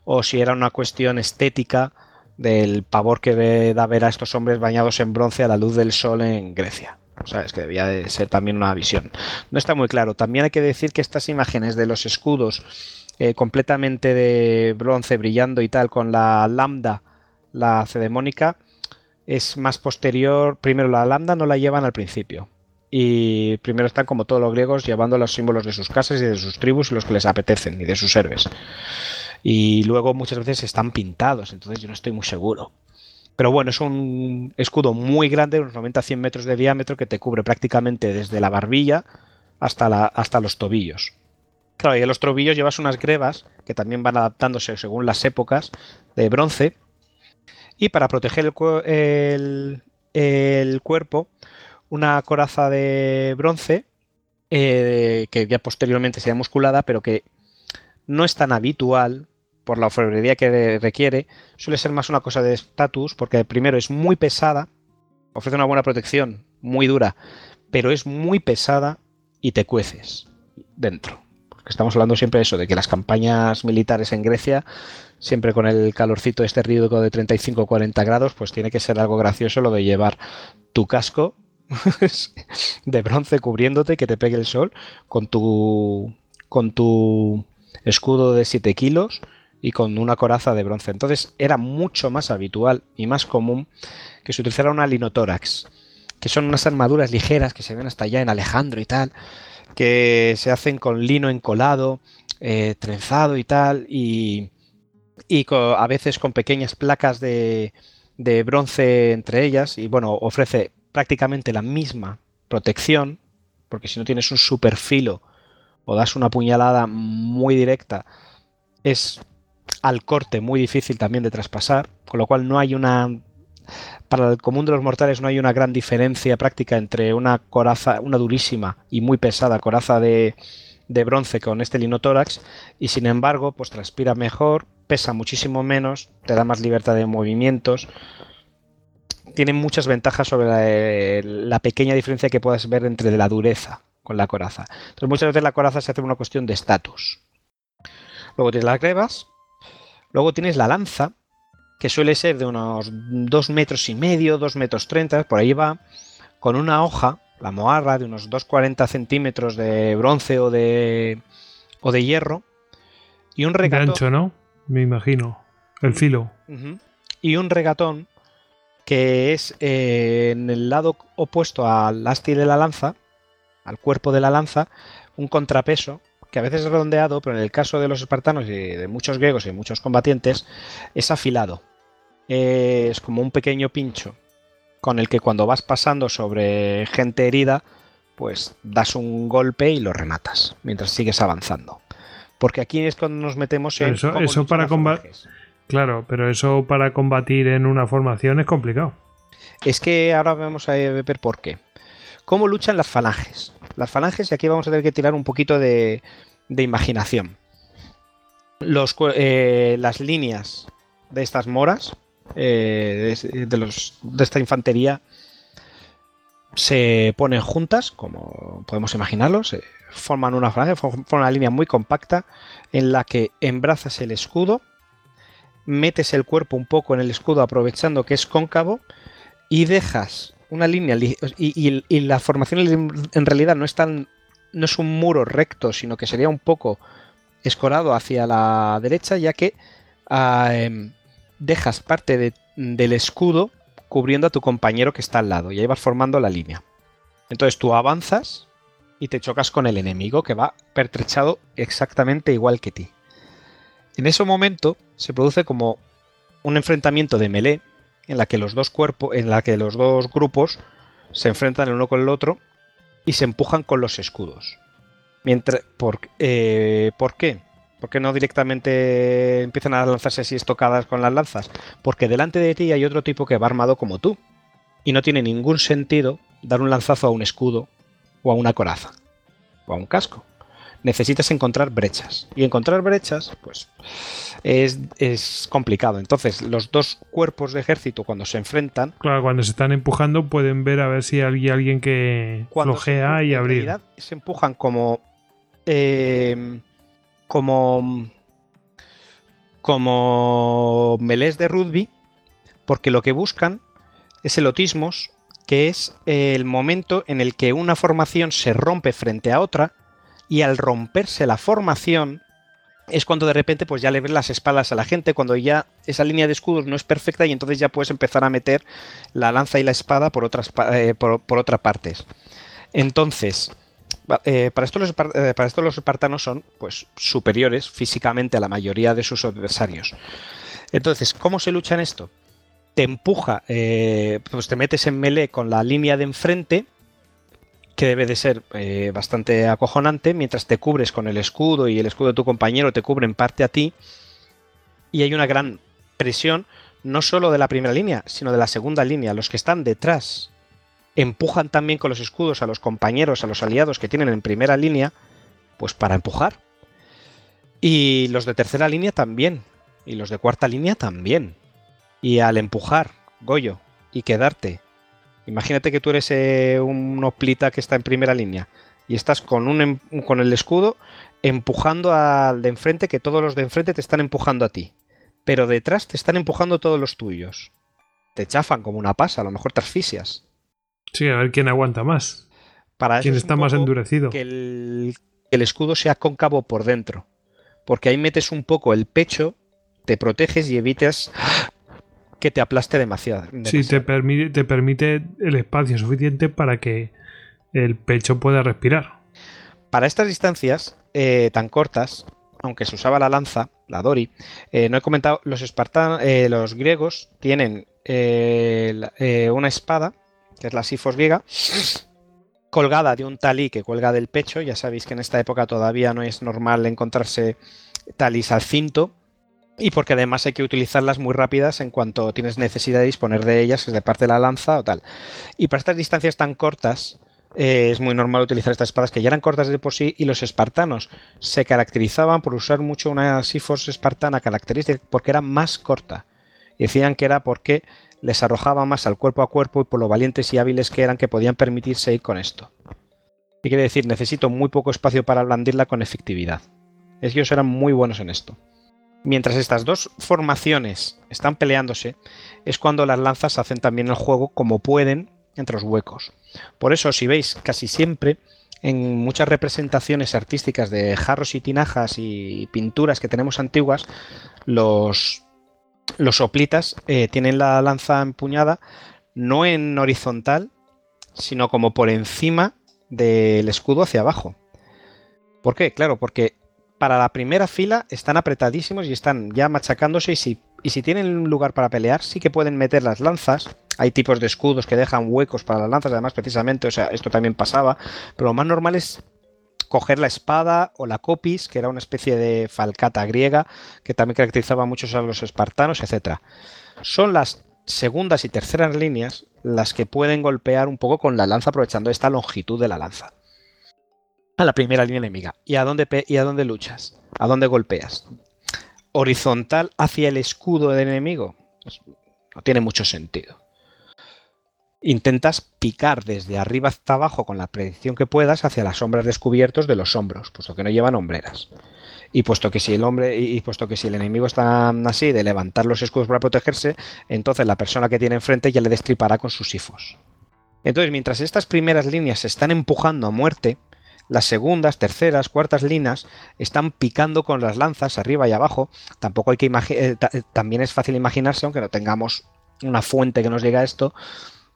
o si era una cuestión estética del pavor que da ver a estos hombres bañados en bronce a la luz del sol en Grecia. O sea, es que debía de ser también una visión. No está muy claro. También hay que decir que estas imágenes de los escudos eh, completamente de bronce brillando y tal, con la lambda, la cedemónica, es más posterior. Primero, la lambda no la llevan al principio. Y primero están como todos los griegos llevando los símbolos de sus casas y de sus tribus y los que les apetecen y de sus héroes y luego muchas veces están pintados, entonces yo no estoy muy seguro. Pero bueno, es un escudo muy grande, unos 90-100 metros de diámetro, que te cubre prácticamente desde la barbilla hasta, la, hasta los tobillos. Claro, y en los tobillos llevas unas grebas que también van adaptándose según las épocas de bronce. Y para proteger el, el, cuerpo, una coraza de bronce eh, que ya posteriormente sea musculada, pero que no es tan habitual por la orfebrería que requiere, suele ser más una cosa de estatus, porque primero es muy pesada, ofrece una buena protección, muy dura, pero es muy pesada y te cueces dentro. Porque estamos hablando siempre de eso, de que las campañas militares en Grecia, siempre con el calorcito este rígido de 35 o 40 grados, pues tiene que ser algo gracioso lo de llevar tu casco de bronce cubriéndote, que te pegue el sol, con tu con tu escudo de 7 kilos y con una coraza de bronce. Entonces era mucho más habitual y más común que se utilizara una linotórax, que son unas armaduras ligeras que se ven hasta allá en Alejandro y tal, que se hacen con lino encolado, eh, trenzado y tal, y, y a veces con pequeñas placas de, de bronce entre ellas, y bueno, ofrece prácticamente la misma protección, porque si no tienes un super filo o das una puñalada muy directa, es al corte muy difícil también de traspasar, con lo cual no hay una para el común de los mortales no hay una gran diferencia práctica entre una coraza, una durísima y muy pesada coraza de, bronce con este linotórax y sin embargo pues transpira mejor, pesa muchísimo menos, te da más libertad de movimientos, tiene muchas ventajas sobre la, eh, la pequeña diferencia que puedas ver entre la dureza con la coraza. Entonces muchas veces la coraza se hace una cuestión de estatus. Luego tienes las grebas, luego tienes la lanza, que suele ser de unos 2 metros y medio, 2 metros 30, por ahí va, con una hoja, la moarra, de unos 2,40 centímetros de bronce o de, o de hierro, y un regatón. ancho, ¿no? Me imagino. El filo. Y un regatón que es eh, en el lado opuesto al asti de la lanza, al cuerpo de la lanza, un contrapeso que a veces es redondeado, pero en el caso de los espartanos y de muchos griegos y muchos combatientes, es afilado. Es como un pequeño pincho con el que cuando vas pasando sobre gente herida, pues das un golpe y lo rematas mientras sigues avanzando. Porque aquí es cuando nos metemos en... Eso, eso para combatir... Claro, pero eso para combatir en una formación es complicado. Es que ahora vamos a ver por qué. ¿Cómo luchan las falanges? Las falanges, y aquí vamos a tener que tirar un poquito de, imaginación. Eh, las líneas de estas moras, eh, de, esta infantería, se ponen juntas, como podemos imaginarlo, se forman una falange, forman una línea muy compacta en la que embrazas el escudo, metes el cuerpo un poco en el escudo aprovechando que es cóncavo y dejas una línea y, la formación en realidad no es tan no es un muro recto sino que sería un poco escorado hacia la derecha ya que ah, em, dejas parte del escudo cubriendo a tu compañero que está al lado y ahí vas formando la línea. Entonces tú avanzas y te chocas con el enemigo que va pertrechado exactamente igual que ti. En ese momento se produce como un enfrentamiento de melee en la que los dos cuerpos, en la que los dos grupos se enfrentan el uno con el otro y se empujan con los escudos. Mientras, por, eh, ¿Por qué? ¿Por qué no directamente empiezan a lanzarse así estocadas con las lanzas? Porque delante de ti hay otro tipo que va armado como tú. Y no tiene ningún sentido dar un lanzazo a un escudo o a una coraza o a un casco necesitas encontrar brechas. Y encontrar brechas, pues, es, complicado. Entonces, los dos cuerpos de ejército, cuando se enfrentan. Claro, cuando se están empujando, pueden ver a ver si hay alguien que flojea y abrir. En realidad, se empujan como. Eh, como. Como melés de rugby, porque lo que buscan es el otismos, que es el momento en el que una formación se rompe frente a otra y al romperse la formación es cuando de repente pues ya le ves las espaldas a la gente, cuando ya esa línea de escudos no es perfecta y entonces ya puedes empezar a meter la lanza y la espada por otras, eh, por, otras partes. Entonces, eh, para, esto los, eh, para esto los espartanos son pues superiores físicamente a la mayoría de sus adversarios. Entonces, ¿cómo se lucha en esto? Te empuja, pues te metes en melee con la línea de enfrente que debe de ser eh, bastante acojonante, mientras te cubres con el escudo y el escudo de tu compañero te cubre en parte a ti, y hay una gran presión, no solo de la primera línea, sino de la segunda línea. Los que están detrás empujan también con los escudos a los compañeros, a los aliados que tienen en primera línea, pues para empujar. Y los de tercera línea también, y los de cuarta línea también. Y al empujar, Goyo, y quedarte Imagínate que tú eres eh, un oplita que está en primera línea y estás con, un, em, con el escudo empujando al de enfrente, que todos los de enfrente te están empujando a ti. Pero detrás te están empujando todos los tuyos. Te chafan como una pasa, a lo mejor te asfixias. Sí, a ver quién aguanta más. Para ¿Quién está más endurecido? Que el escudo sea cóncavo por dentro. Porque ahí metes un poco el pecho, te proteges y evitas que te aplaste demasiado. Sí, te permite, te permite el espacio suficiente para que el pecho pueda respirar. Para estas distancias eh, tan cortas, aunque se usaba la lanza, la Dori, eh, no he comentado, los espartanos, eh, los griegos tienen una espada, que es la Sifos griega, colgada de un talí que cuelga del pecho. Ya sabéis que en esta época todavía no es normal encontrarse talís al cinto. Y porque además hay que utilizarlas muy rápidas en cuanto tienes necesidad de disponer de ellas, que es de parte de la lanza o tal. Y para estas distancias tan cortas, eh, es muy normal utilizar estas espadas que ya eran cortas de por sí y los espartanos se caracterizaban por usar mucho una Sifos espartana característica porque era más corta. Decían que era porque les arrojaba más al cuerpo a cuerpo y por lo valientes y hábiles que eran que podían permitirse ir con esto. Y quiere decir, necesito muy poco espacio para blandirla con efectividad. Ellos eran muy buenos en esto. Mientras estas dos formaciones están peleándose, es cuando las lanzas hacen también el juego como pueden entre los huecos. Por eso, si veis, casi siempre en muchas representaciones artísticas de jarros y tinajas y pinturas que tenemos antiguas, los, los soplitas eh, tienen la lanza empuñada no en horizontal, sino como por encima del escudo hacia abajo. ¿Por qué? Claro, porque para la primera fila están apretadísimos y están ya machacándose y si, y si tienen lugar para pelear sí que pueden meter las lanzas. Hay tipos de escudos que dejan huecos para las lanzas, además precisamente, o sea, esto también pasaba, pero lo más normal es coger la espada o la copis, que era una especie de falcata griega que también caracterizaba mucho a los espartanos, etc. Son las segundas y terceras líneas las que pueden golpear un poco con la lanza aprovechando esta longitud de la lanza. A la primera línea enemiga. ¿Y a dónde, y a dónde luchas? ¿A dónde golpeas? ¿Horizontal hacia el escudo del enemigo? Pues no tiene mucho sentido intentas picar desde arriba hasta abajo con la predicción que puedas hacia las sombras descubiertos de los hombros, puesto que no llevan hombreras. Y puesto que si el hombre y puesto que si el enemigo está así de levantar los escudos para protegerse, entonces la persona que tiene enfrente ya le destripará con sus sifos. Entonces, mientras estas primeras líneas se están empujando a muerte, las segundas, terceras, cuartas líneas están picando con las lanzas arriba y abajo. Tampoco hay que eh, también es fácil imaginarse, aunque no tengamos una fuente que nos diga esto,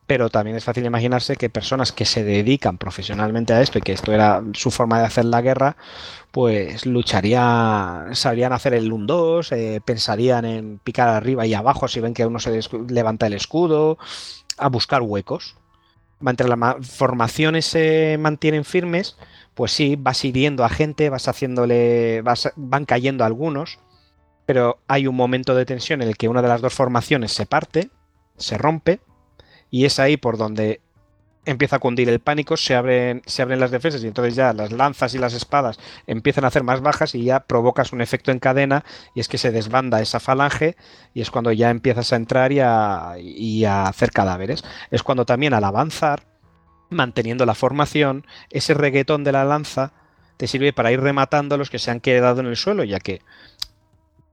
pero también es fácil imaginarse que personas que se dedican profesionalmente a esto y que esto era su forma de hacer la guerra, pues lucharían, sabrían hacer el 1-2, eh, pensarían en picar arriba y abajo si ven que uno se levanta el escudo, a buscar huecos. Entre las formaciones se mantienen firmes, pues sí, vas hiriendo a gente, vas haciéndole, van cayendo algunos, pero hay un momento de tensión en el que una de las dos formaciones se parte, se rompe, y es ahí por donde empieza a cundir el pánico, se abren, se abren las defensas y entonces ya las lanzas y las espadas empiezan a hacer más bajas y ya provocas un efecto en cadena y es que se desbanda esa falange y es cuando ya empiezas a entrar y a, hacer cadáveres. Es cuando también al avanzar, manteniendo la formación, ese reguetón de la lanza te sirve para ir rematando a los que se han quedado en el suelo, ya que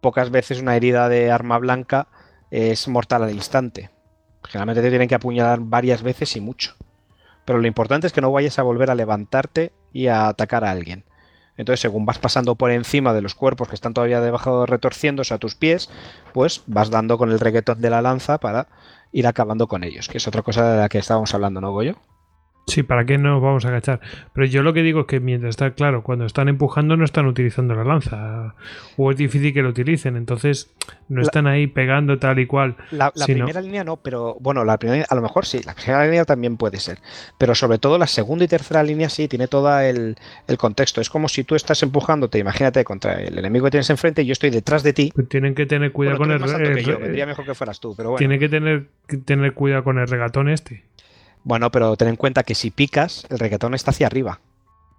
pocas veces una herida de arma blanca es mortal al instante. Generalmente te tienen que apuñalar varias veces y mucho. Pero lo importante es que no vayas a volver a levantarte y a atacar a alguien. Entonces, según vas pasando por encima de los cuerpos que están todavía debajo retorciéndose a tus pies, pues vas dando con el reguetón de la lanza para ir acabando con ellos, que es otra cosa de la que estábamos hablando, ¿no, Goyo? Sí, ¿para qué nos vamos a agachar? Pero yo lo que digo es que mientras está claro, cuando están empujando no están utilizando la lanza. O es difícil que lo utilicen, entonces no están ahí pegando tal y cual. La, primera línea no, pero bueno, la primera a lo mejor sí, la primera línea también puede ser. Pero sobre todo la segunda y tercera línea sí, tiene todo el, contexto. Es como si tú estás empujándote, imagínate, contra el enemigo que tienes enfrente y yo estoy detrás de ti. Tienen que tener cuidado con el... vendría mejor que fueras tú, pero bueno. Tienen que tener, que tener cuidado con el regatón este. Bueno, pero ten en cuenta que si picas, el reggaetón está hacia arriba.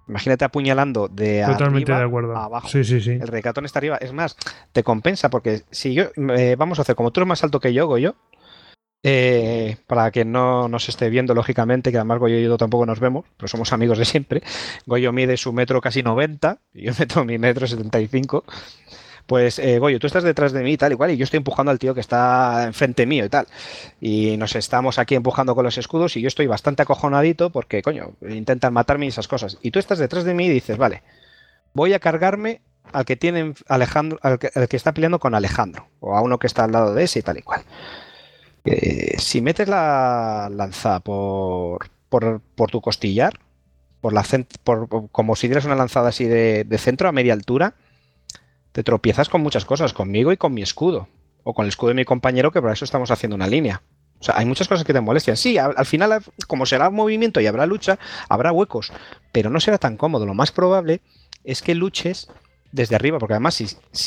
Imagínate apuñalando de Totalmente arriba de acuerdo. a abajo. Sí, sí, sí. El reggaetón está arriba. Es más, te compensa porque si yo. Eh, vamos a hacer, como tú eres más alto que yo, Goyo. Eh, para que no nos esté viendo, lógicamente, que además Goyo y yo tampoco nos vemos, pero somos amigos de siempre. Goyo mide su metro casi 90 y yo meto mi metro 75 pues eh, Goyo, tú estás detrás de mí y tal, igual, y yo estoy empujando al tío que está enfrente mío y tal. Y nos estamos aquí empujando con los escudos y yo estoy bastante acojonadito porque, coño, intentan matarme y esas cosas. Y tú estás detrás de mí y dices, vale, voy a cargarme al que tiene Alejandro, al que, está peleando con Alejandro, o a uno que está al lado de ese y tal y cual. Eh, si metes la lanza por, por, tu costillar, por la por, como si dieras una lanzada así de, de, centro a media altura, te tropiezas con muchas cosas, conmigo y con mi escudo, o con el escudo de mi compañero, que por eso estamos haciendo una línea. O sea, hay muchas cosas que te molestan. Sí, al, final, como será movimiento y habrá lucha, habrá huecos, pero no será tan cómodo. Lo más probable es que luches desde arriba, porque además,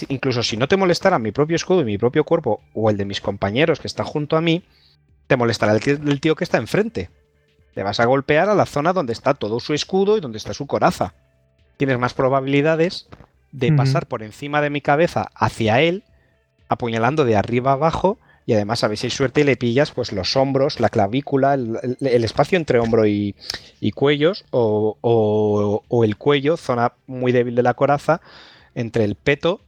incluso si no te molestara mi propio escudo y mi propio cuerpo, o el de mis compañeros que está junto a mí, te molestará el, tío que está enfrente. Te vas a golpear a la zona donde está todo su escudo y donde está su coraza. Tienes más probabilidades de pasar por encima de mi cabeza hacia él, apuñalando de arriba abajo y además a ver si hay suerte y le pillas pues los hombros, la clavícula, el, espacio entre hombro y, cuellos o, el cuello, zona muy débil de la coraza, entre el peto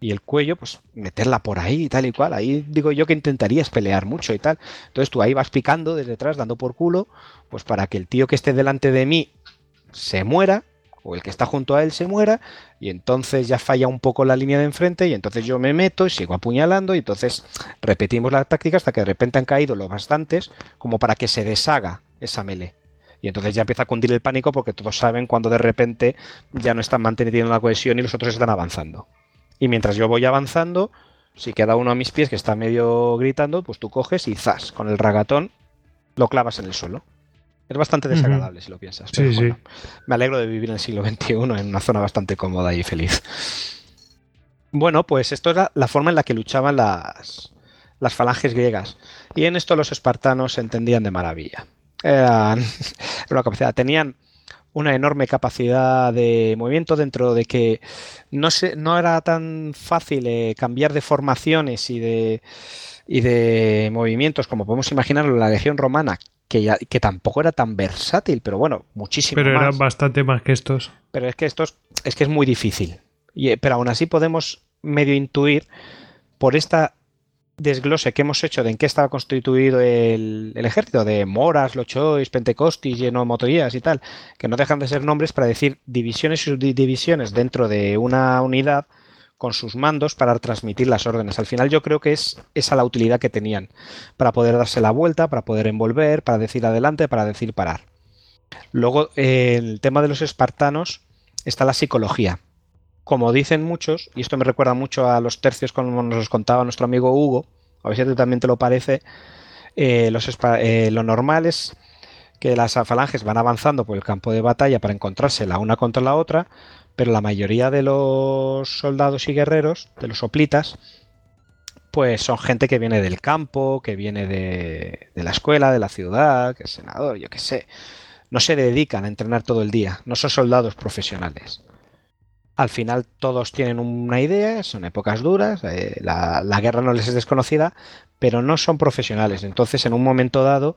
y el cuello, pues meterla por ahí y tal y cual. Ahí digo yo que intentarías pelear mucho y tal. Entonces tú ahí vas picando desde detrás, dando por culo, pues para que el tío que esté delante de mí se muera o el que está junto a él se muera y entonces ya falla un poco la línea de enfrente y entonces yo me meto y sigo apuñalando y entonces repetimos la táctica hasta que de repente han caído los bastantes como para que se deshaga esa melee. Y entonces ya empieza a cundir el pánico porque todos saben cuando de repente ya no están manteniendo la cohesión y los otros están avanzando. Y mientras yo voy avanzando, si queda uno a mis pies que está medio gritando, pues tú coges y zas, con el ragatón lo clavas en el suelo. Es bastante desagradable si lo piensas. sí, sí. Me alegro de vivir en el siglo XXI en una zona bastante cómoda y feliz. Bueno, pues esto era la forma en la que luchaban las, las falanges griegas. Y en esto los espartanos se entendían de maravilla. Eran una capacidad, tenían una enorme capacidad de movimiento dentro de que no, se, no era tan fácil eh, cambiar de formaciones y de, y de movimientos como podemos imaginarlo en la legión romana, que, tampoco era tan versátil, pero bueno, muchísimo pero más. Pero eran bastante más que estos. Pero es que estos es que es muy difícil. Y, pero aún así podemos medio intuir por esta desglose que hemos hecho de en qué estaba constituido el, ejército, de moras, lochois, pentecostis, lleno motorías y tal, que no dejan de ser nombres para decir divisiones y subdivisiones dentro de una unidad con sus mandos para transmitir las órdenes. Al final yo creo que es esa la utilidad que tenían, para poder darse la vuelta, para poder envolver, para decir adelante, para decir parar. Luego, el tema de los espartanos está la psicología. Como dicen muchos, y esto me recuerda mucho a los tercios como nos contaba nuestro amigo Hugo, a ver si a ti también te lo parece, eh, eh, lo normal es que las falanges van avanzando por el campo de batalla para encontrarse la una contra la otra, pero la mayoría de los soldados y guerreros, de los soplitas, pues son gente que viene del campo, que viene de, la escuela, de la ciudad, que es senador, yo qué sé. No se dedican a entrenar todo el día, no son soldados profesionales. Al final todos tienen una idea, son épocas duras, eh, la, la guerra no les es desconocida, pero no son profesionales. Entonces en un momento dado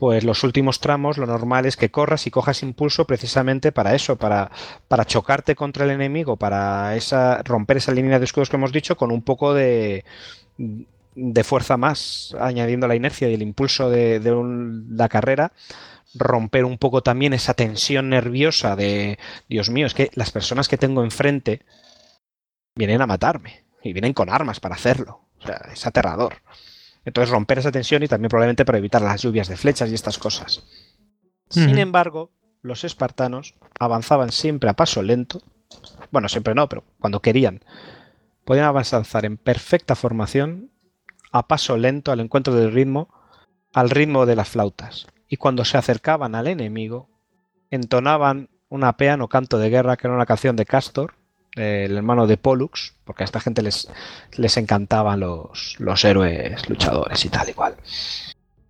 pues los últimos tramos lo normal es que corras y cojas impulso precisamente para eso, para, para chocarte contra el enemigo, para esa, romper esa línea de escudos que hemos dicho con un poco de, de fuerza más, añadiendo la inercia y el impulso de, la carrera, romper un poco también esa tensión nerviosa de, Dios mío, es que las personas que tengo enfrente vienen a matarme y vienen con armas para hacerlo. O sea, es aterrador. Entonces romper esa tensión y también probablemente para evitar las lluvias de flechas y estas cosas. Sin embargo, los espartanos avanzaban siempre a paso lento. Bueno, siempre no, pero cuando querían, podían avanzar en perfecta formación, a paso lento al encuentro del ritmo, al ritmo de las flautas. Y cuando se acercaban al enemigo, entonaban una peano canto de guerra, que era una canción de Castor, el hermano de Pollux, porque a esta gente les, les encantaban los, los héroes luchadores y tal y cual.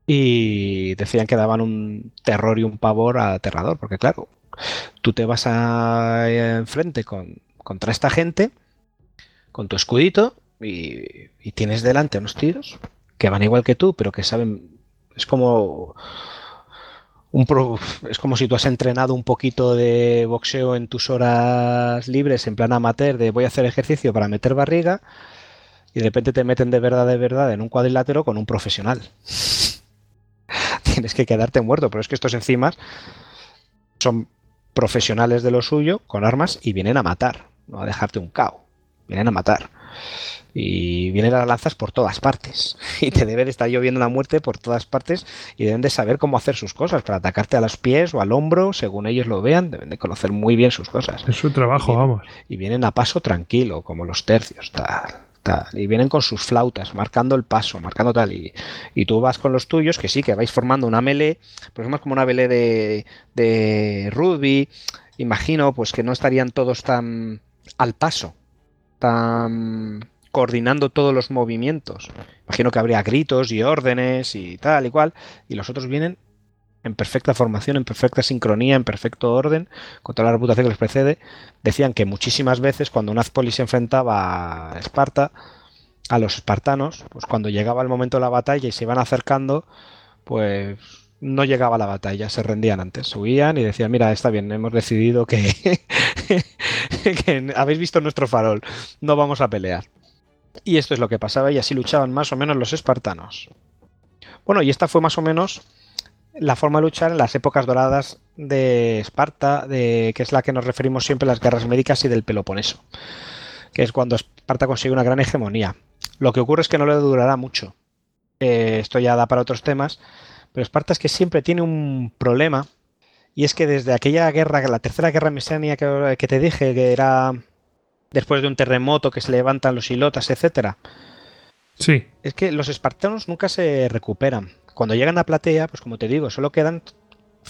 Y decían que daban un terror y un pavor aterrador, porque claro, tú te vas a, enfrente con, contra esta gente, con tu escudito, y, y tienes delante unos tiros que van igual que tú, pero que saben, es como es como si tú has entrenado un poquito de boxeo en tus horas libres, en plan amateur, de voy a hacer ejercicio para meter barriga, y de repente te meten de verdad, de verdad, en un cuadrilátero con un profesional. Tienes que quedarte muerto, pero es que estos enzimas son profesionales de lo suyo con armas y vienen a matar, no a dejarte un cao, vienen a matar. Y vienen las lanzas por todas partes. Y te debe de estar lloviendo la muerte por todas partes y deben de saber cómo hacer sus cosas, para atacarte a los pies o al hombro, según ellos lo vean, deben de conocer muy bien sus cosas. Es su trabajo, Y vamos. Y vienen a paso tranquilo, como los tercios, tal, tal. Y vienen con sus flautas, marcando el paso, marcando tal. Y, y tú vas con los tuyos, que sí, que vais formando una melee, pues es más como una melee de, de rugby. Imagino, pues que no estarían todos tan al paso, tan coordinando todos los movimientos. Imagino que habría gritos y órdenes y tal y cual. Y los otros vienen en perfecta formación, en perfecta sincronía, en perfecto orden, con toda la reputación que les precede. Decían que muchísimas veces cuando Nazpoli se enfrentaba a Esparta, a los espartanos, pues cuando llegaba el momento de la batalla y se iban acercando, pues no llegaba la batalla, se rendían antes, huían y decían, mira, está bien, hemos decidido que, que habéis visto nuestro farol, no vamos a pelear. Y esto es lo que pasaba y así luchaban más o menos los espartanos. Bueno, y esta fue más o menos la forma de luchar en las épocas doradas de Esparta, de, que es la que nos referimos siempre a las guerras médicas y del Peloponeso, que es cuando Esparta consigue una gran hegemonía. Lo que ocurre es que no le durará mucho. Eh, esto ya da para otros temas, pero Esparta es que siempre tiene un problema, y es que desde aquella guerra, la tercera guerra mesánica que, que te dije, que era después de un terremoto que se levantan los hilotas, etcétera, Sí, es que los espartanos nunca se recuperan. Cuando llegan a Platea, pues como te digo, solo quedan.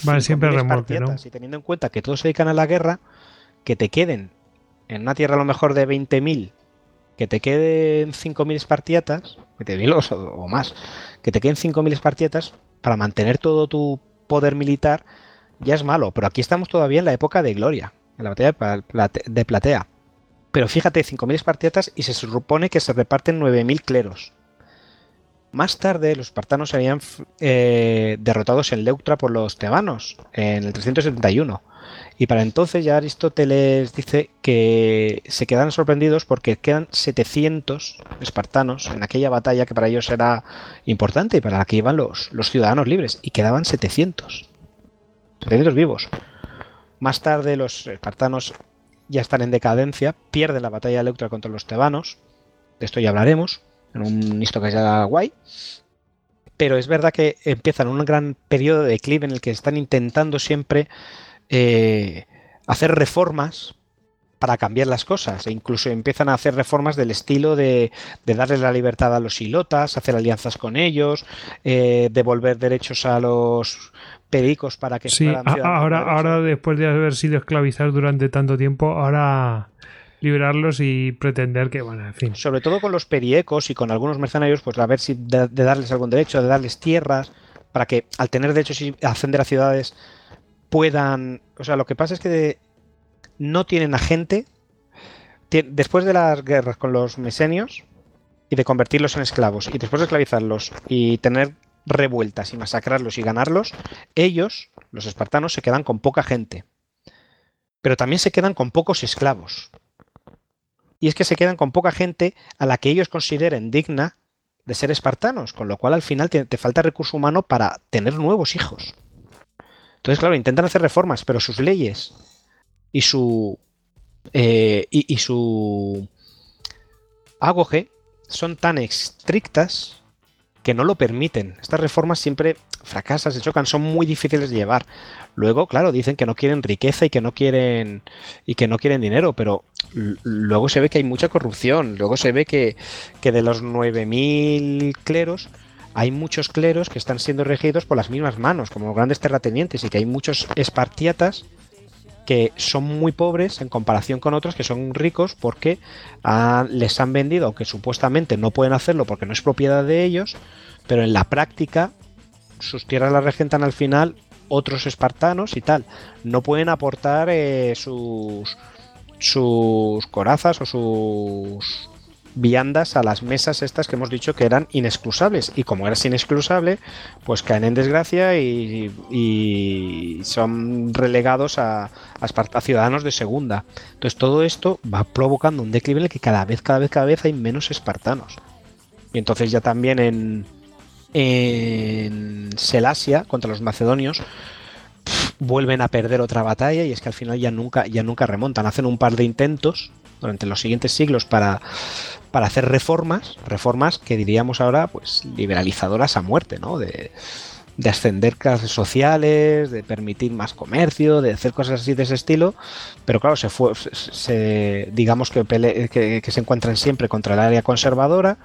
Van siempre a 5.000 remolque, ¿no? espartiatas, Y teniendo en cuenta que todos se dedican a la guerra, que te queden en una tierra a lo mejor de 20.000, que te queden 5.000 espartiatas, 20.000 o, o más, que te queden 5.000 espartiatas para mantener todo tu poder militar, ya es malo. Pero aquí estamos todavía en la época de gloria, en la batalla de Platea. Pero fíjate, 5.000 espartiatas y se supone que se reparten 9.000 cleros. Más tarde, los espartanos serían eh, derrotados en Leuctra por los tebanos, en el 371. Y para entonces ya Aristóteles dice que se quedan sorprendidos porque quedan 700 espartanos en aquella batalla que para ellos era importante y para la que iban los, los ciudadanos libres. Y quedaban 700. 700 vivos. Más tarde los espartanos ya están en decadencia, pierden la batalla de Leuctra contra los tebanos. De esto ya hablaremos en un esto que guay. Pero es verdad que empiezan un gran periodo de declive en el que están intentando siempre eh, hacer reformas para cambiar las cosas. E incluso empiezan a hacer reformas del estilo de, de darles la libertad a los ilotas, hacer alianzas con ellos, eh, devolver derechos a los pericos para que sí. ahora, ahora, después de haber sido esclavizados durante tanto tiempo, ahora liberarlos y pretender que, bueno, en fin. sobre todo con los periecos y con algunos mercenarios, pues a ver si de, de darles algún derecho, de darles tierras, para que al tener derechos y ascender a ciudades puedan... O sea, lo que pasa es que de- no tienen a gente. Tien- Después de las guerras con los mesenios y de convertirlos en esclavos y después de esclavizarlos y tener revueltas y masacrarlos y ganarlos, ellos, los espartanos, se quedan con poca gente. Pero también se quedan con pocos esclavos. Y es que se quedan con poca gente a la que ellos consideren digna de ser espartanos, con lo cual al final te, falta recurso humano para tener nuevos hijos. Entonces, claro, intentan hacer reformas, pero sus leyes y su eh, y, y su agoge son tan estrictas que no lo permiten. Estas reformas siempre fracasan, se chocan, son muy difíciles de llevar. Luego, claro, dicen que no quieren riqueza y que no quieren y que no quieren dinero, pero luego se ve que hay mucha corrupción. Luego se ve que, que de los 9.000 cleros hay muchos cleros que están siendo regidos por las mismas manos, como grandes terratenientes, y que hay muchos espartiatas que son muy pobres en comparación con otros que son ricos porque ah, les han vendido, aunque supuestamente no pueden hacerlo porque no es propiedad de ellos, pero en la práctica sus tierras las regentan al final otros espartanos y tal. No pueden aportar eh, sus, sus corazas o sus viandas a las mesas estas que hemos dicho que eran inexcusables. Y como eras inexcusable, pues caen en desgracia y, y son relegados a, a ciudadanos de segunda. Entonces todo esto va provocando un declive en que cada vez, cada vez, cada vez hay menos espartanos. Y entonces ya también en, en Selasia, contra los macedonios, vuelven a perder otra batalla y es que al final ya nunca, ya nunca remontan. Hacen un par de intentos durante los siguientes siglos para, para hacer reformas, reformas que diríamos ahora pues liberalizadoras a muerte, ¿no? De, de ascender clases sociales, de permitir más comercio, de hacer cosas así de ese estilo, pero claro, se fue, se, digamos que, que, que, se encuentran siempre contra el área conservadora.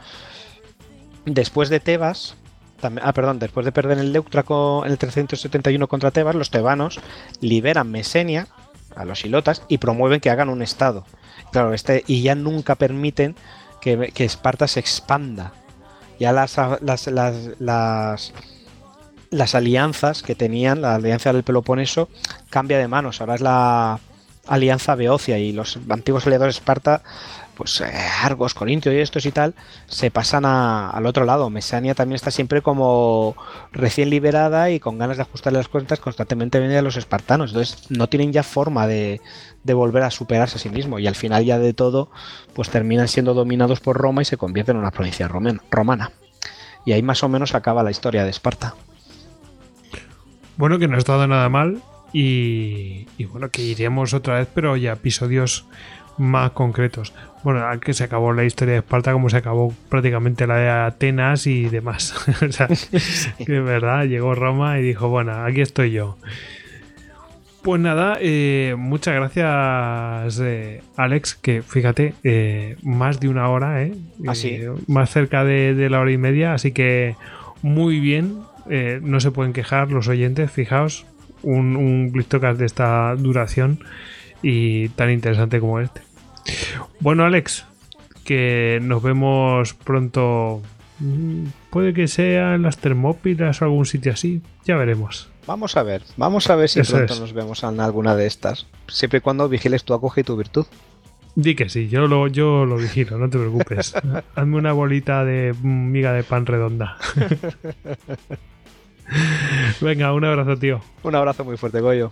Después de Tebas, ah, perdón, después de perder el Leuctra en el 371 contra Tebas, los tebanos liberan Mesenia a los ilotas y promueven que hagan un estado. Claro, este, y ya nunca permiten que, que Esparta se expanda. Ya las, las, las, las las alianzas que tenían, la alianza del Peloponeso, cambia de manos. Ahora es la alianza Beocia y los antiguos aliados de Esparta, pues eh, Argos, Corintio y estos y tal, se pasan al otro lado. Mesania también está siempre como recién liberada y con ganas de ajustar las cuentas constantemente viene a los espartanos. Entonces no tienen ya forma de, de volver a superarse a sí mismo y al final ya de todo, pues terminan siendo dominados por Roma y se convierten en una provincia romana. Y ahí más o menos acaba la historia de Esparta. Bueno, que no ha estado nada mal y, bueno, que iremos otra vez, pero ya episodios más concretos. Bueno, que se acabó la historia de Esparta como se acabó prácticamente la de Atenas y demás. o sea, que verdad, llegó Roma y dijo, bueno, aquí estoy yo. Pues nada, eh, muchas gracias eh, Alex, que fíjate, eh, más de una hora, ¿eh? Así. más cerca de, de la hora y media, así que muy bien, no se pueden quejar los oyentes, fijaos, un, un de esta duración y tan interesante como este. Bueno, Alex, que nos vemos pronto. Mm, puede que sea en las Termópilas o algún sitio así, ya veremos. Vamos a ver, vamos a ver si pronto nos vemos en alguna de estas. Siempre y cuando vigiles tu acoge y tu virtud. Di que sí, yo lo, yo lo vigilo, no te preocupes. Hazme una bolita de miga de pan redonda. Venga, un abrazo, tío. Un abrazo muy fuerte, Goyo.